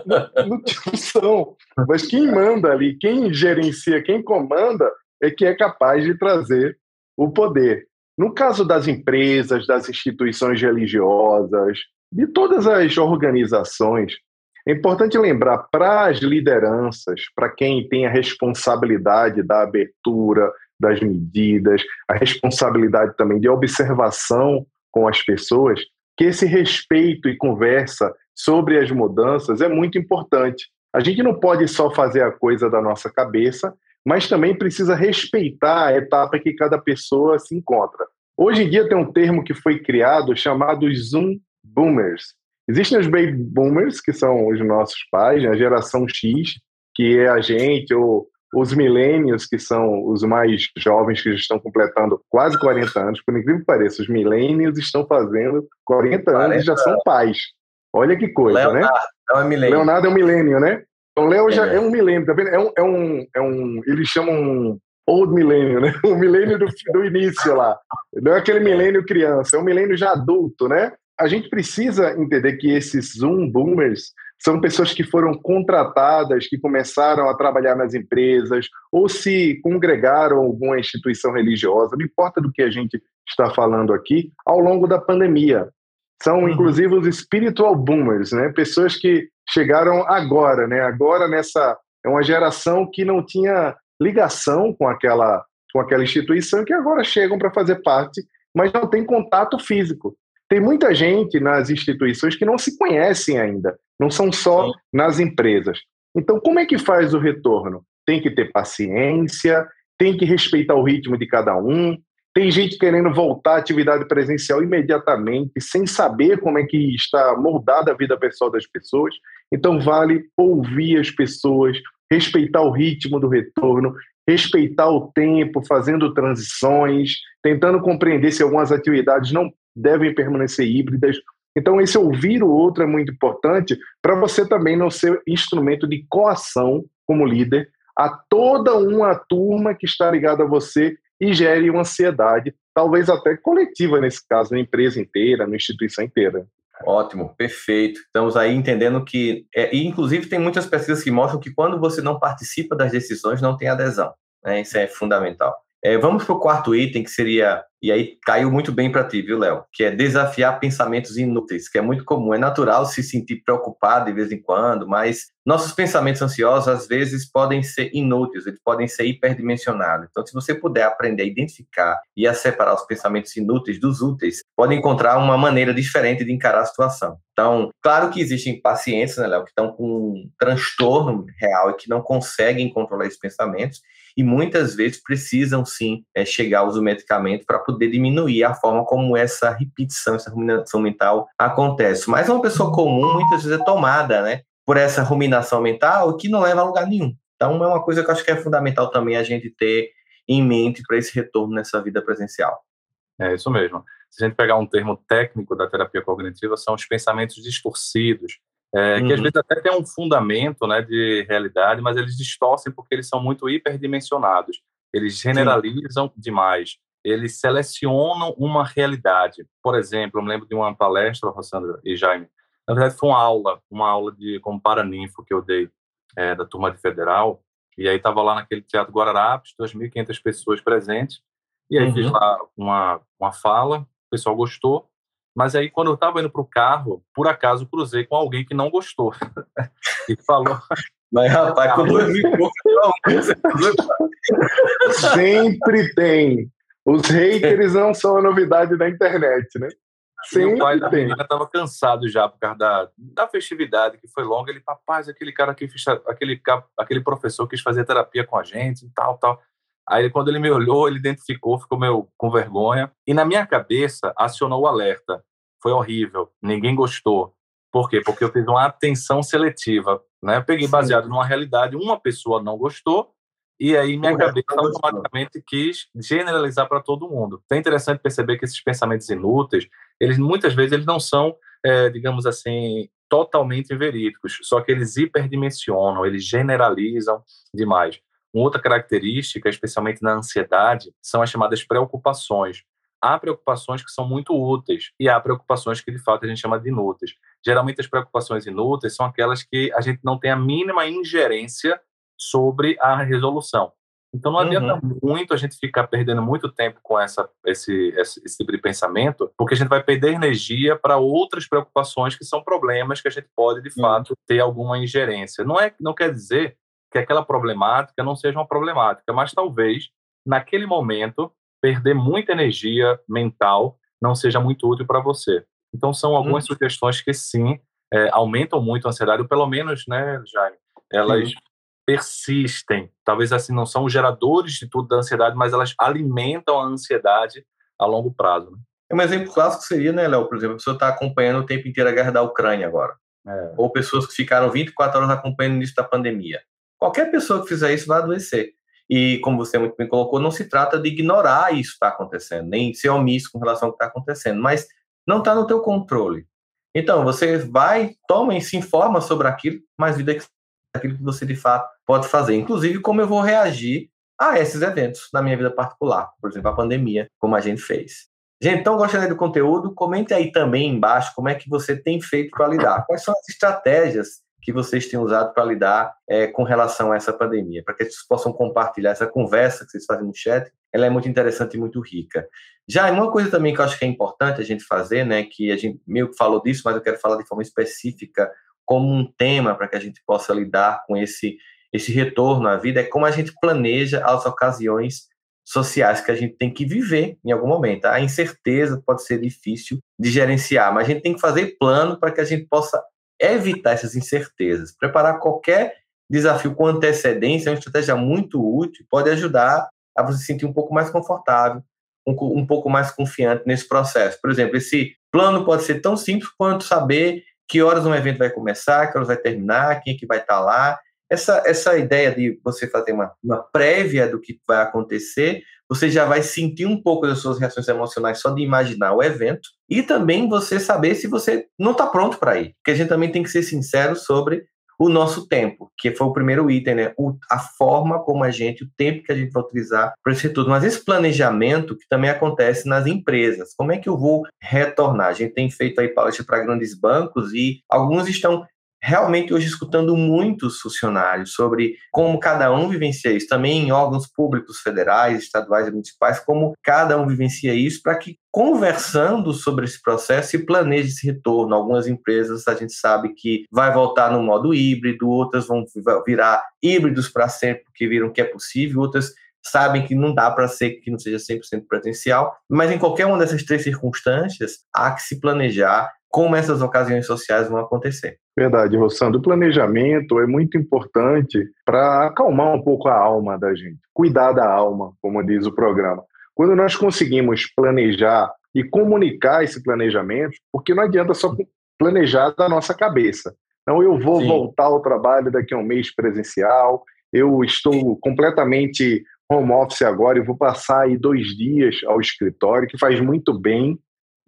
Não, não tinha opção. Mas quem manda ali, quem gerencia, quem comanda, é que é capaz de trazer o poder. No caso das empresas, das instituições religiosas, de todas as organizações, é importante lembrar para as lideranças, para quem tem a responsabilidade da abertura, das medidas, a responsabilidade também de observação com as pessoas, que esse respeito e conversa sobre as mudanças é muito importante. A gente não pode só fazer a coisa da nossa cabeça, mas também precisa respeitar a etapa que cada pessoa se encontra. Hoje em dia tem um termo que foi criado chamado Zoom Boomers, Existem os baby boomers, que são os nossos pais, né, a geração X, que é a gente, ou os milênios, que são os mais jovens que estão completando quase 40 anos, por incrível que pareça, os milênios estão fazendo 40 anos e já são pais. Olha que coisa, Leonardo, né? É um milênio. Leonardo é um milênio, né? Então, Léo já é, é um milênio, tá vendo? É um, é um, é um, eles chamam old milênio, né? O [LAUGHS] milênio do, do início lá. Não é aquele milênio criança, é um milênio já adulto, né? A gente precisa entender que esses Zoom boomers são pessoas que foram contratadas, que começaram a trabalhar nas empresas ou se congregaram a alguma instituição religiosa, não importa do que a gente está falando aqui, ao longo da pandemia. São, uhum. inclusive, os spiritual boomers, né? pessoas que chegaram agora, né? agora nessa. É uma geração que não tinha ligação com aquela, com aquela instituição que agora chegam para fazer parte, mas não tem contato físico. Tem muita gente nas instituições que não se conhecem ainda, não são só Sim. nas empresas. Então, como é que faz o retorno? Tem que ter paciência, tem que respeitar o ritmo de cada um. Tem gente querendo voltar à atividade presencial imediatamente, sem saber como é que está moldada a vida pessoal das pessoas. Então, vale ouvir as pessoas, respeitar o ritmo do retorno, respeitar o tempo, fazendo transições, tentando compreender se algumas atividades não devem permanecer híbridas. Então, esse ouvir o outro é muito importante para você também não ser instrumento de coação como líder a toda uma turma que está ligada a você e gere uma ansiedade, talvez até coletiva nesse caso, na empresa inteira, na instituição inteira. Ótimo, perfeito. Estamos aí entendendo que, é, e inclusive tem muitas pesquisas que mostram que quando você não participa das decisões, não tem adesão. Né? Isso é fundamental. É, vamos para o quarto item, que seria, e aí caiu muito bem para ti, viu, Léo? Que é desafiar pensamentos inúteis, que é muito comum. É natural se sentir preocupado de vez em quando, mas nossos pensamentos ansiosos, às vezes, podem ser inúteis, eles podem ser hiperdimensionados. Então, se você puder aprender a identificar e a separar os pensamentos inúteis dos úteis, pode encontrar uma maneira diferente de encarar a situação. Então, claro que existem pacientes, né, Léo, que estão com um transtorno real e que não conseguem controlar esses pensamentos, e muitas vezes precisam sim é, chegar ao uso do medicamento para poder diminuir a forma como essa repetição, essa ruminação mental acontece. Mas uma pessoa comum muitas vezes é tomada, né, por essa ruminação mental que não leva a lugar nenhum. Então é uma coisa que eu acho que é fundamental também a gente ter em mente para esse retorno nessa vida presencial. É isso mesmo. Se a gente pegar um termo técnico da terapia cognitiva, são os pensamentos distorcidos, é, uhum. que às uhum. vezes até tem um fundamento né, de realidade, mas eles distorcem porque eles são muito hiperdimensionados. Eles generalizam Sim. demais. Eles selecionam uma realidade. Por exemplo, eu me lembro de uma palestra, Rossandra e Jaime. Na verdade, foi uma aula, uma aula de como paraninfo que eu dei é, da turma de federal. E aí estava lá naquele Teatro Guararapes, 2.500 pessoas presentes. E aí uhum. fiz lá uma, uma fala, o pessoal gostou. Mas aí, quando eu estava indo para o carro, por acaso cruzei com alguém que não gostou. [LAUGHS] e falou. Mas, rapaz, com dois mil Sempre tem. Os haters não são a novidade da internet, né? Sempre o pai da menina estava cansado já por causa da, da festividade, que foi longa. Ele, rapaz, aquele cara que fez, aquele, aquele professor quis fazer terapia com a gente e tal, tal. Aí, quando ele me olhou, ele identificou, ficou meio com vergonha. E na minha cabeça, acionou o alerta. Foi horrível, ninguém gostou. Por quê? Porque eu fiz uma atenção seletiva. Né? Eu peguei baseado Sim. numa realidade, uma pessoa não gostou, e aí minha cabeça automaticamente quis generalizar para todo mundo. Então, é interessante perceber que esses pensamentos inúteis, eles muitas vezes eles não são, é, digamos assim, totalmente verídicos, só que eles hiperdimensionam, eles generalizam demais. Uma outra característica, especialmente na ansiedade, são as chamadas preocupações. Há preocupações que são muito úteis e há preocupações que de fato a gente chama de inúteis. Geralmente as preocupações inúteis são aquelas que a gente não tem a mínima ingerência sobre a resolução. Então não adianta uhum. muito a gente ficar perdendo muito tempo com essa, esse, esse, esse tipo de pensamento, porque a gente vai perder energia para outras preocupações que são problemas que a gente pode de fato uhum. ter alguma ingerência. Não é, não quer dizer que aquela problemática não seja uma problemática, mas talvez naquele momento perder muita energia mental não seja muito útil para você. Então são algumas uhum. sugestões que sim é, aumentam muito a ansiedade, ou pelo menos, né, Jaime, elas persistem. Talvez assim não são geradores de tudo da ansiedade, mas elas alimentam a ansiedade a longo prazo. Né? Um exemplo clássico seria, né, Léo, por exemplo, a pessoa está acompanhando o tempo inteiro a guerra da Ucrânia agora. É. Ou pessoas que ficaram 24 horas acompanhando o início da pandemia. Qualquer pessoa que fizer isso vai adoecer. E, como você muito bem colocou, não se trata de ignorar isso que está acontecendo, nem ser omisso com relação ao que está acontecendo, mas não está no teu controle. Então, você vai, toma e se informa sobre aquilo, mas vida aquilo que você de fato pode fazer. Inclusive, como eu vou reagir a esses eventos na minha vida particular, por exemplo, a pandemia, como a gente fez. Gente, então gostando do conteúdo? Comente aí também embaixo como é que você tem feito para lidar. Quais são as estratégias que vocês têm usado para lidar é, com relação a essa pandemia, para que vocês possam compartilhar essa conversa que vocês fazem no chat, ela é muito interessante e muito rica. Já uma coisa também que eu acho que é importante a gente fazer, né, que a gente meio que falou disso, mas eu quero falar de forma específica como um tema para que a gente possa lidar com esse esse retorno à vida, é como a gente planeja as ocasiões sociais que a gente tem que viver em algum momento. A incerteza pode ser difícil de gerenciar, mas a gente tem que fazer plano para que a gente possa evitar essas incertezas. Preparar qualquer desafio com antecedência é uma estratégia muito útil, pode ajudar a você se sentir um pouco mais confortável, um, um pouco mais confiante nesse processo. Por exemplo, esse plano pode ser tão simples quanto saber que horas um evento vai começar, que horas vai terminar, quem é que vai estar lá. Essa, essa ideia de você fazer uma, uma prévia do que vai acontecer, você já vai sentir um pouco das suas reações emocionais só de imaginar o evento e também você saber se você não está pronto para ir. Porque a gente também tem que ser sincero sobre o nosso tempo, que foi o primeiro item, né? O, a forma como a gente, o tempo que a gente vai utilizar para esse tudo. Mas esse planejamento que também acontece nas empresas. Como é que eu vou retornar? A gente tem feito aí palestra para grandes bancos e alguns estão realmente hoje escutando muitos funcionários sobre como cada um vivencia isso, também em órgãos públicos federais, estaduais e municipais, como cada um vivencia isso, para que conversando sobre esse processo se planeje esse retorno. Algumas empresas a gente sabe que vai voltar no modo híbrido, outras vão virar híbridos para sempre, porque viram que é possível, outras sabem que não dá para ser que não seja 100% presencial, mas em qualquer uma dessas três circunstâncias, há que se planejar como essas ocasiões sociais vão acontecer. Verdade, Rossandro. O planejamento é muito importante para acalmar um pouco a alma da gente, cuidar da alma, como diz o programa. Quando nós conseguimos planejar e comunicar esse planejamento, porque não adianta só planejar da nossa cabeça. Então, eu vou Sim. voltar ao trabalho daqui a um mês presencial, eu estou completamente home office agora e vou passar aí dois dias ao escritório, que faz muito bem,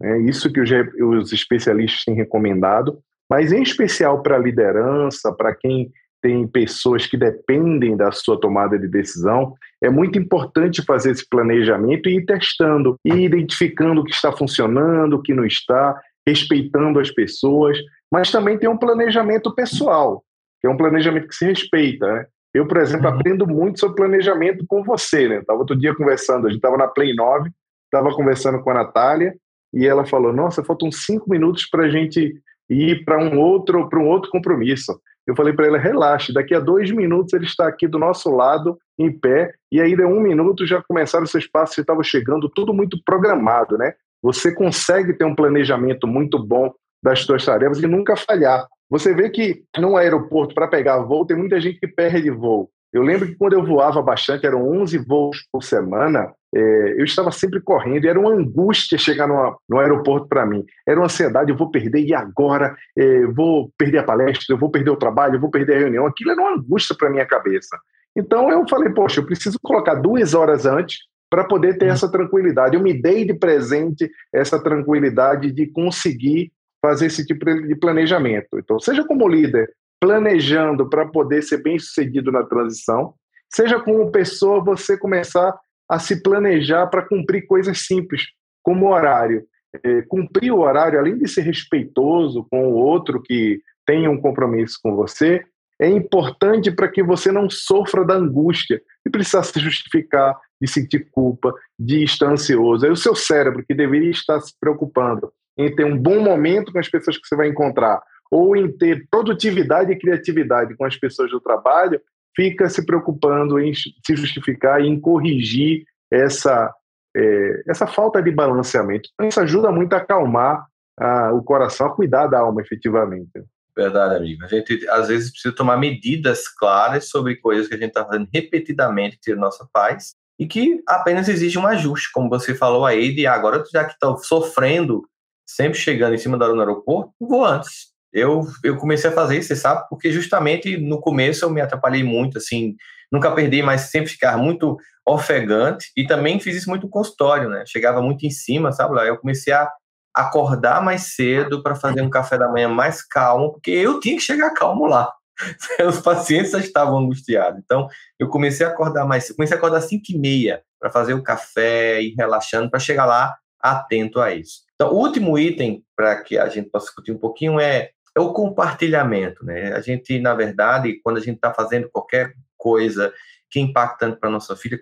é isso que os, os especialistas têm recomendado, mas em especial para a liderança, para quem tem pessoas que dependem da sua tomada de decisão, é muito importante fazer esse planejamento e ir testando, e identificando o que está funcionando, o que não está, respeitando as pessoas, mas também tem um planejamento pessoal, que é um planejamento que se respeita. Né? Eu, por exemplo, uhum. aprendo muito sobre planejamento com você. Né? Estava outro dia conversando, a gente estava na Play 9, estava conversando com a Natália, e ela falou: Nossa, faltam cinco minutos para a gente ir para um outro para um outro compromisso. Eu falei para ela: Relaxe, daqui a dois minutos ele está aqui do nosso lado, em pé, e de um minuto já começaram seus passos e estava chegando, tudo muito programado, né? Você consegue ter um planejamento muito bom das suas tarefas e nunca falhar. Você vê que no aeroporto, para pegar voo, tem muita gente que perde voo. Eu lembro que quando eu voava bastante, eram 11 voos por semana, é, eu estava sempre correndo, e era uma angústia chegar no, no aeroporto para mim. Era uma ansiedade, eu vou perder, e agora? É, vou perder a palestra, eu vou perder o trabalho, eu vou perder a reunião. Aquilo era uma angústia para minha cabeça. Então eu falei, poxa, eu preciso colocar duas horas antes para poder ter uhum. essa tranquilidade. Eu me dei de presente essa tranquilidade de conseguir fazer esse tipo de planejamento. Então, seja como líder, planejando para poder ser bem sucedido na transição, seja como pessoa você começar a se planejar para cumprir coisas simples, como horário. É, cumprir o horário, além de ser respeitoso com o outro que tem um compromisso com você, é importante para que você não sofra da angústia de precisar se justificar, de sentir culpa, de estar ansioso. É o seu cérebro que deveria estar se preocupando em ter um bom momento com as pessoas que você vai encontrar, ou em ter produtividade e criatividade com as pessoas do trabalho, fica se preocupando em se justificar e em corrigir essa, é, essa falta de balanceamento. Então, isso ajuda muito a acalmar a, o coração, a cuidar da alma efetivamente. Verdade, amigo. A gente às vezes precisa tomar medidas claras sobre coisas que a gente está fazendo repetidamente que nossa paz e que apenas exige um ajuste, como você falou aí, de agora já que está sofrendo, sempre chegando em cima da hora no aeroporto, vou antes Eu, eu comecei a fazer isso, você sabe, porque justamente no começo eu me atrapalhei muito, assim, nunca perdi, mas sempre ficar muito ofegante e também fiz isso muito no consultório, né? Chegava muito em cima, sabe? Lá eu comecei a acordar mais cedo para fazer um café da manhã mais calmo, porque eu tinha que chegar calmo lá. [LAUGHS] Os pacientes já estavam angustiados. Então, eu comecei a acordar mais, comecei a acordar às 5 e meia para fazer o café e relaxando, para chegar lá atento a isso. Então, o último item, para que a gente possa discutir um pouquinho, é, é o compartilhamento. Né? A gente, na verdade, quando a gente está fazendo qualquer coisa que é impactante para nossa filha,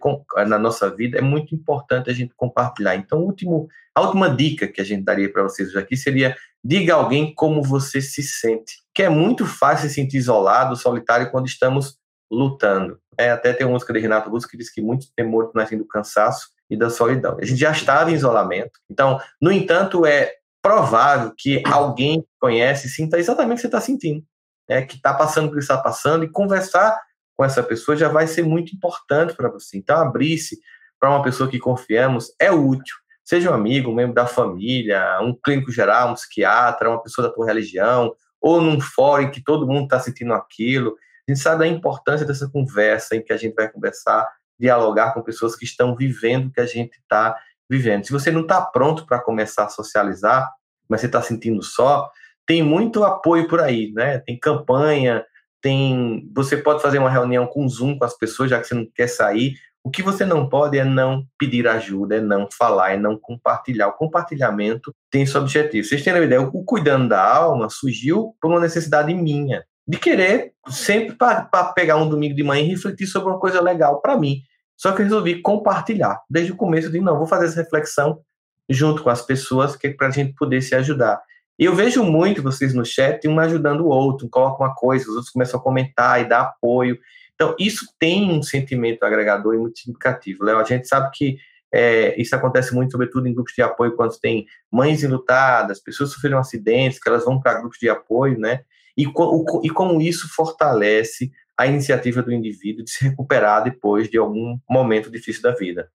na nossa vida, é muito importante a gente compartilhar. Então, último, a última dica que a gente daria para vocês aqui seria diga a alguém como você se sente. Que é muito fácil se sentir isolado, solitário quando estamos lutando. É, até tem uma música de Renato Russo que diz que muitos temores nascem do cansaço e da solidão. A gente já estava em isolamento. Então, no entanto, é provável que alguém que conhece sinta exatamente o que você está sentindo, né? que está passando por que está passando, e conversar com essa pessoa já vai ser muito importante para você. Então, abrir-se para uma pessoa que confiamos é útil. Seja um amigo, um membro da família, um clínico geral, um psiquiatra, uma pessoa da tua religião, ou num fórum em que todo mundo está sentindo aquilo. A gente sabe da importância dessa conversa em que a gente vai conversar, dialogar com pessoas que estão vivendo o que a gente está vivendo. Se você não está pronto para começar a socializar, mas você está sentindo só, tem muito apoio por aí, né? Tem campanha, tem. Você pode fazer uma reunião com Zoom com as pessoas, já que você não quer sair. O que você não pode é não pedir ajuda, é não falar, é não compartilhar. O compartilhamento tem esse objetivo. Vocês têm uma ideia? O Cuidando da Alma surgiu por uma necessidade minha, de querer sempre para pegar um domingo de manhã e refletir sobre uma coisa legal para mim. Só que eu resolvi compartilhar. Desde o começo, eu disse, não, vou fazer essa reflexão junto com as pessoas, que é para a gente poder se ajudar. E eu vejo muito vocês no chat, um ajudando o outro, coloca uma coisa, os outros começam a comentar e dar apoio. Então, isso tem um sentimento agregador e muito significativo. Léo, a gente sabe que é, isso acontece muito, sobretudo em grupos de apoio, quando tem mães enlutadas, pessoas sofreram acidentes, que elas vão para grupos de apoio, né? E, o, e como isso fortalece a iniciativa do indivíduo de se recuperar depois de algum momento difícil da vida.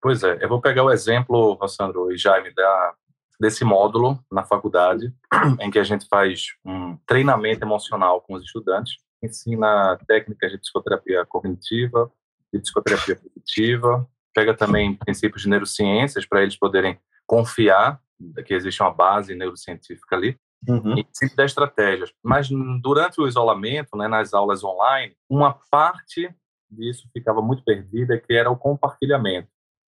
Pois é, eu vou pegar o exemplo, Rossandro e Jaime, da, desse módulo na faculdade, em que a gente faz um treinamento emocional com os estudantes, ensina técnicas de psicoterapia cognitiva, de psicoterapia positiva, pega também princípios de neurociências para eles poderem confiar que existe uma base neurocientífica ali, uhum. e sempre dá estratégias. Mas durante o isolamento, né, nas aulas online, uma parte disso ficava muito perdida, que era o compartilhamento.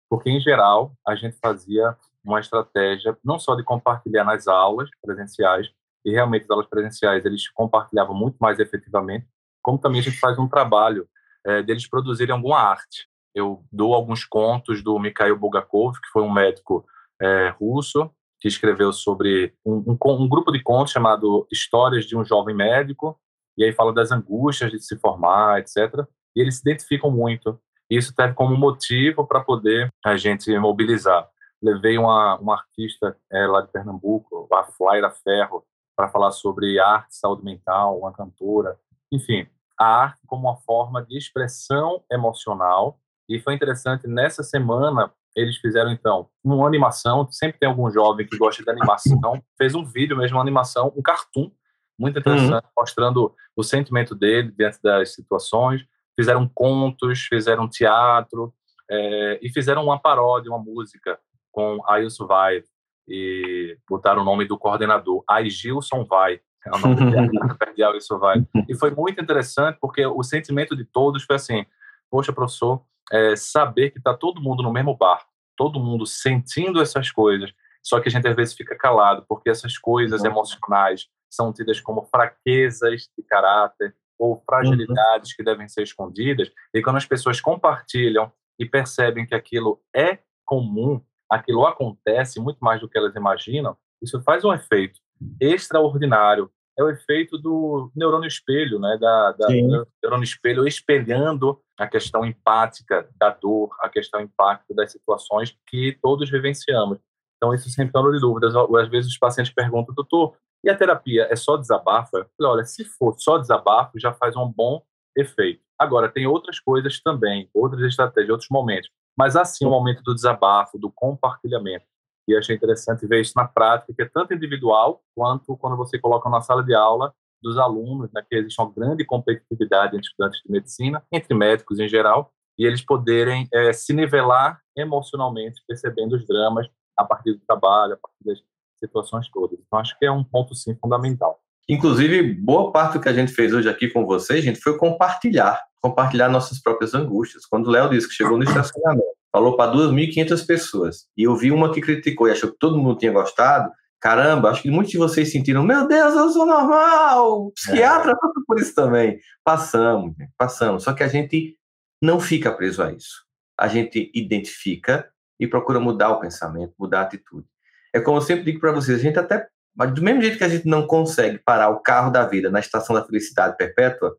Porque, em geral, a gente fazia uma estratégia não só de compartilhar nas aulas presenciais, e realmente as aulas presenciais eles compartilhavam muito mais efetivamente, como também a gente faz um trabalho é, deles produzirem alguma arte. Eu dou alguns contos do Mikhail Bulgakov, que foi um médico é, russo, que escreveu sobre um, um, um, grupo de contos chamado Histórias de um Jovem Médico, e aí fala das angústias de se formar, etc. E eles se identificam muito. Isso teve como motivo para poder a gente mobilizar levei uma, uma artista é, lá de Pernambuco, a Flaira Ferro, para falar sobre arte, saúde mental, uma cantora. Enfim, a arte como uma forma de expressão emocional. E foi interessante, nessa semana, eles fizeram, então, uma animação. Sempre tem algum jovem que gosta de animação. Fez um vídeo mesmo, uma animação, um cartoon, muito interessante, uhum. mostrando o sentimento dele diante das situações. Fizeram contos, fizeram teatro, é, e fizeram uma paródia, uma música com Ailson Vai e botaram o nome do coordenador, Aigilson Vai. É o nome [LAUGHS] de Ailson Vai. E foi muito interessante porque o sentimento de todos foi assim: poxa, professor, é, saber que está todo mundo no mesmo barco, todo mundo sentindo essas coisas, só que a gente às vezes fica calado porque essas coisas emocionais são tidas como fraquezas de caráter ou fragilidades uhum. que devem ser escondidas. E quando as pessoas compartilham e percebem que aquilo é comum, aquilo acontece muito mais do que elas imaginam, isso faz um efeito extraordinário. É o efeito do neurônio espelho, né? Da, da neurônio espelho espelhando a questão empática da dor, a questão empática das situações que todos vivenciamos. Então, isso sempre é de dúvidas. Às vezes os pacientes perguntam, doutor, e a terapia é só desabafo? Eu falei, olha, se for só desabafo, já faz um bom efeito. Agora, tem outras coisas também, outras estratégias, outros momentos. Mas assim, o momento do desabafo, do compartilhamento. E achei interessante ver isso na prática, que é tanto individual quanto quando você coloca na sala de aula dos alunos, né, que existe uma grande competitividade entre estudantes de medicina, entre médicos em geral, e eles poderem é, se nivelar emocionalmente, percebendo os dramas a partir do trabalho, a partir das situações todas. Então, acho que é um ponto, sim, fundamental. Inclusive, boa parte do que a gente fez hoje aqui com vocês, gente, foi compartilhar, compartilhar nossas próprias angústias. Quando o Léo disse que chegou no estacionamento, falou para 2.500 pessoas, e eu vi uma que criticou e achou que todo mundo tinha gostado, caramba, acho que muitos de vocês sentiram, meu Deus, eu sou normal, psiquiatra é. por isso também. Passamos, passamos. Só que a gente não fica preso a isso. A gente identifica e procura mudar o pensamento, mudar a atitude. É como eu sempre digo para vocês, a gente até, mas do mesmo jeito que a gente não consegue parar o carro da vida na estação da felicidade perpétua,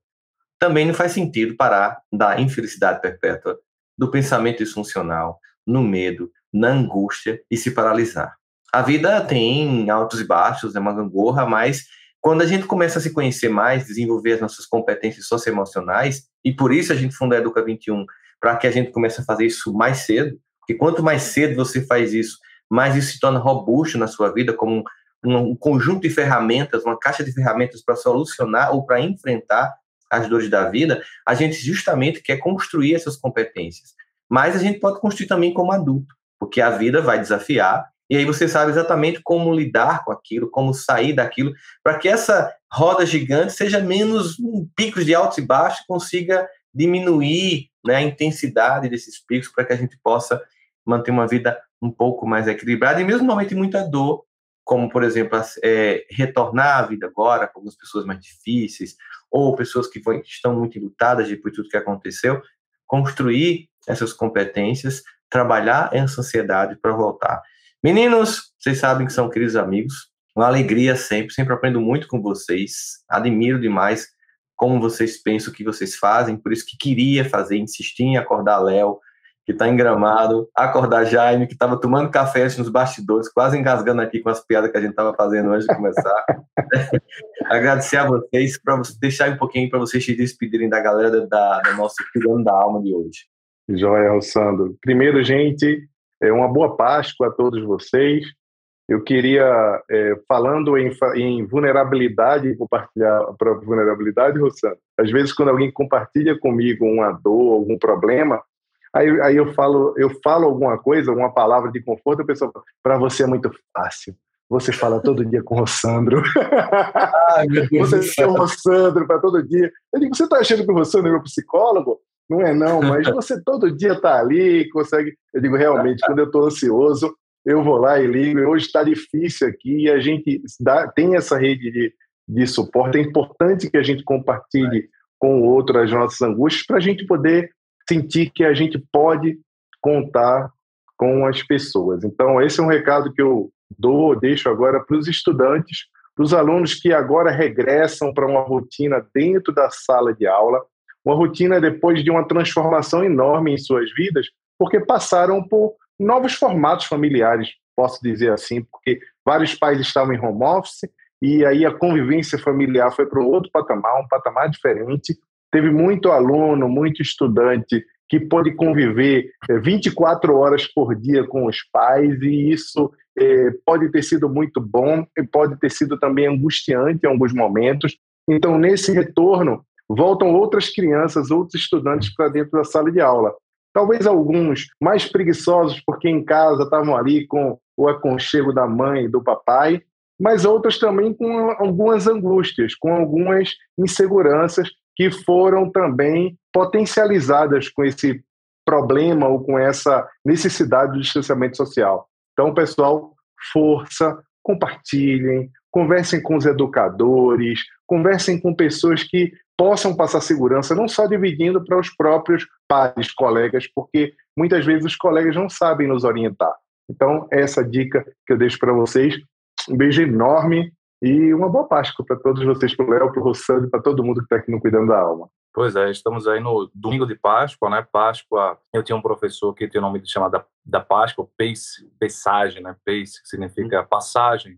também não faz sentido parar da infelicidade perpétua, do pensamento disfuncional, no medo, na angústia e se paralisar. A vida tem altos e baixos, é uma gangorra, mas quando a gente começa a se conhecer mais, desenvolver as nossas competências socioemocionais, e por isso a gente fundou a Educa 21, para que a gente comece a fazer isso mais cedo, porque quanto mais cedo você faz isso, mais isso se torna robusto na sua vida, como um, um conjunto de ferramentas, uma caixa de ferramentas para solucionar ou para enfrentar as dores da vida, a gente justamente quer construir essas competências. Mas a gente pode construir também como adulto, porque a vida vai desafiar e aí você sabe exatamente como lidar com aquilo, como sair daquilo, para que essa roda gigante seja menos um, picos de altos e baixos, consiga diminuir né, a intensidade desses picos para que a gente possa manter uma vida um pouco mais equilibrada e mesmo no momento de muita dor, como por exemplo é, retornar à vida agora com algumas pessoas mais difíceis ou pessoas que estão muito lutadas depois de tudo que aconteceu, construir essas competências, trabalhar essa ansiedade para voltar. Meninos, vocês sabem que são queridos amigos. Uma alegria sempre, sempre aprendo muito com vocês. Admiro demais como vocês pensam, o que vocês fazem. Por isso que queria fazer, insistir em acordar Léo, que está engramado, acordar Jaime, que estava tomando café nos bastidores, quase engasgando aqui com as piadas que a gente estava fazendo antes de começar. [LAUGHS] Agradecer a vocês, para deixar um pouquinho para vocês se despedirem da galera da, da nossa Cuidando da Alma de hoje. Joia, Alessandro. Primeiro, gente, é uma boa Páscoa a todos vocês. Eu queria, é, falando em, em, vulnerabilidade, compartilhar a própria vulnerabilidade, Rossano. Às vezes, quando alguém compartilha comigo uma dor, algum problema, aí, aí eu falo eu falo alguma coisa, uma palavra de conforto, a pessoa para você é muito fácil. Você fala todo dia com o Rossandro. [LAUGHS] Ai, você é o Rossandro para todo dia. Eu digo, você está achando que o Rossandro é meu psicólogo? Não é não, mas [LAUGHS] você todo dia está ali, consegue. Eu digo, realmente, quando eu estou ansioso, eu vou lá e ligo. Hoje está difícil aqui e a gente dá, tem essa rede de, de suporte. É importante que a gente compartilhe com o outro as nossas angústias para a gente poder sentir que a gente pode contar com as pessoas. Então, esse é um recado que eu dou, deixo agora para os estudantes, para os alunos que agora regressam para uma rotina dentro da sala de aula uma rotina depois de uma transformação enorme em suas vidas, porque passaram por novos formatos familiares, posso dizer assim, porque vários pais estavam em home office e aí a convivência familiar foi para outro patamar, um patamar diferente. Teve muito aluno, muito estudante que pôde conviver 24 eh, horas por dia com os pais e isso eh, pode ter sido muito bom e pode ter sido também angustiante em alguns momentos. Então, nesse retorno, voltam outras crianças, outros estudantes para dentro da sala de aula. Talvez alguns mais preguiçosos, porque em casa estavam ali com o aconchego da mãe e do papai, mas outras também com algumas angústias, com algumas inseguranças que foram também potencializadas com esse problema ou com essa necessidade do distanciamento social. Então, pessoal, força, compartilhem, conversem com os educadores, conversem com pessoas que possam passar segurança, não só dividindo para os próprios pares, colegas, porque muitas vezes os colegas não sabem nos orientar. Então, essa dica que eu deixo para vocês. Um beijo enorme e uma boa Páscoa para todos vocês, para o Léo, para o Rossano, para todo mundo que está aqui no Cuidando da Alma. Pois é, estamos aí no domingo de Páscoa, né? Páscoa, eu tinha um professor que tem o nome chamado da, da Páscoa, Pace, Passagem, né? Pace, que significa passagem,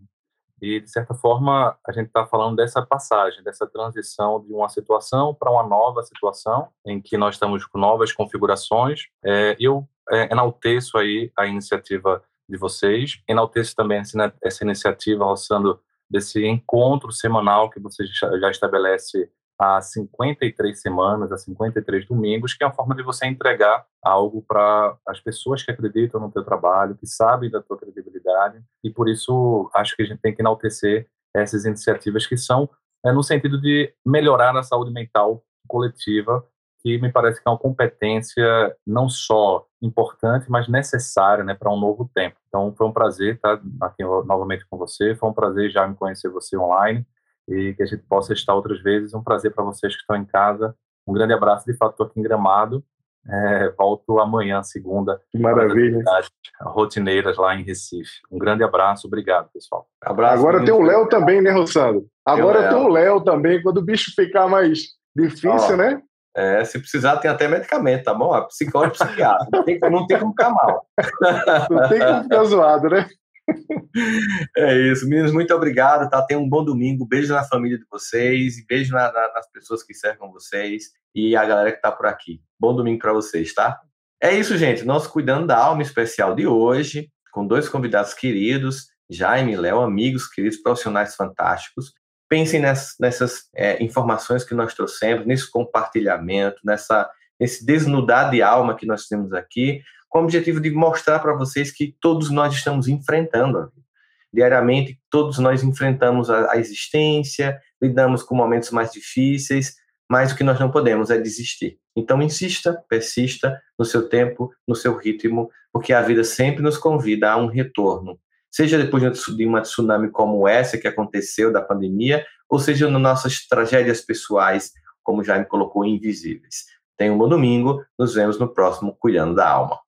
e, de certa forma, a gente está falando dessa passagem, dessa transição de uma situação para uma nova situação, em que nós estamos com novas configurações. É, eu é, enalteço aí a iniciativa de vocês. Enalteço também essa, essa iniciativa, Roçando, desse encontro semanal que você já estabelece há 53 semanas, há 53 domingos, que é uma forma de você entregar algo para as pessoas que acreditam no teu trabalho, que sabem da tua credibilidade, e por isso acho que a gente tem que enaltecer essas iniciativas que são é, no sentido de melhorar a saúde mental coletiva que me parece que é uma competência não só importante, mas necessária né, para um novo tempo. Então, foi um prazer estar aqui novamente com você, foi um prazer já me conhecer você online e que a gente possa estar outras vezes. Um prazer para vocês que estão em casa. Um grande abraço. De fato, estou aqui em Gramado. É, volto amanhã, segunda. Que maravilha. Rotineiras lá em Recife. Um grande abraço. Obrigado, pessoal. Abraço, Agora tem o Léo também, né, Rossandro? Agora tem o Léo também. Quando o bicho ficar mais difícil, né? É, se precisar, tem até medicamento, tá bom? Psicólogo psiquiatra. Não tem, não tem como ficar mal. Não tem como ficar zoado, né? É isso, meninos, muito obrigado, tá? Tenham um bom domingo, beijo na família de vocês, beijo na, na, nas pessoas que cercam vocês e a galera que tá por aqui. Bom domingo para vocês, tá? É isso, gente, nosso Cuidando da Alma especial de hoje, com dois convidados queridos, Jaime e Léo, amigos queridos, profissionais fantásticos. Pensem nessas, nessas é, informações que nós trouxemos, nesse compartilhamento, nessa, nesse desnudar de alma que nós temos aqui, com o objetivo de mostrar para vocês que todos nós estamos enfrentando. Diariamente, todos nós enfrentamos a, a existência, lidamos com momentos mais difíceis, mas o que nós não podemos é desistir. Então, insista, persista no seu tempo, no seu ritmo, porque a vida sempre nos convida a um retorno seja depois de uma tsunami como essa que aconteceu, da pandemia, ou seja nas nossas tragédias pessoais, como já me colocou, invisíveis. Tenha um bom domingo, nos vemos no próximo Cuidando da Alma.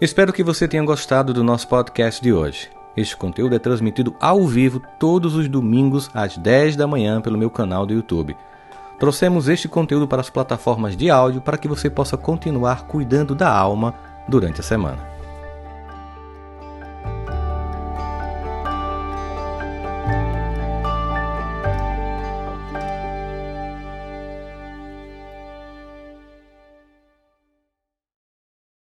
Espero que você tenha gostado do nosso podcast de hoje. Este conteúdo é transmitido ao vivo todos os domingos às 10 da manhã pelo meu canal do YouTube. Trouxemos este conteúdo para as plataformas de áudio para que você possa continuar cuidando da alma durante a semana.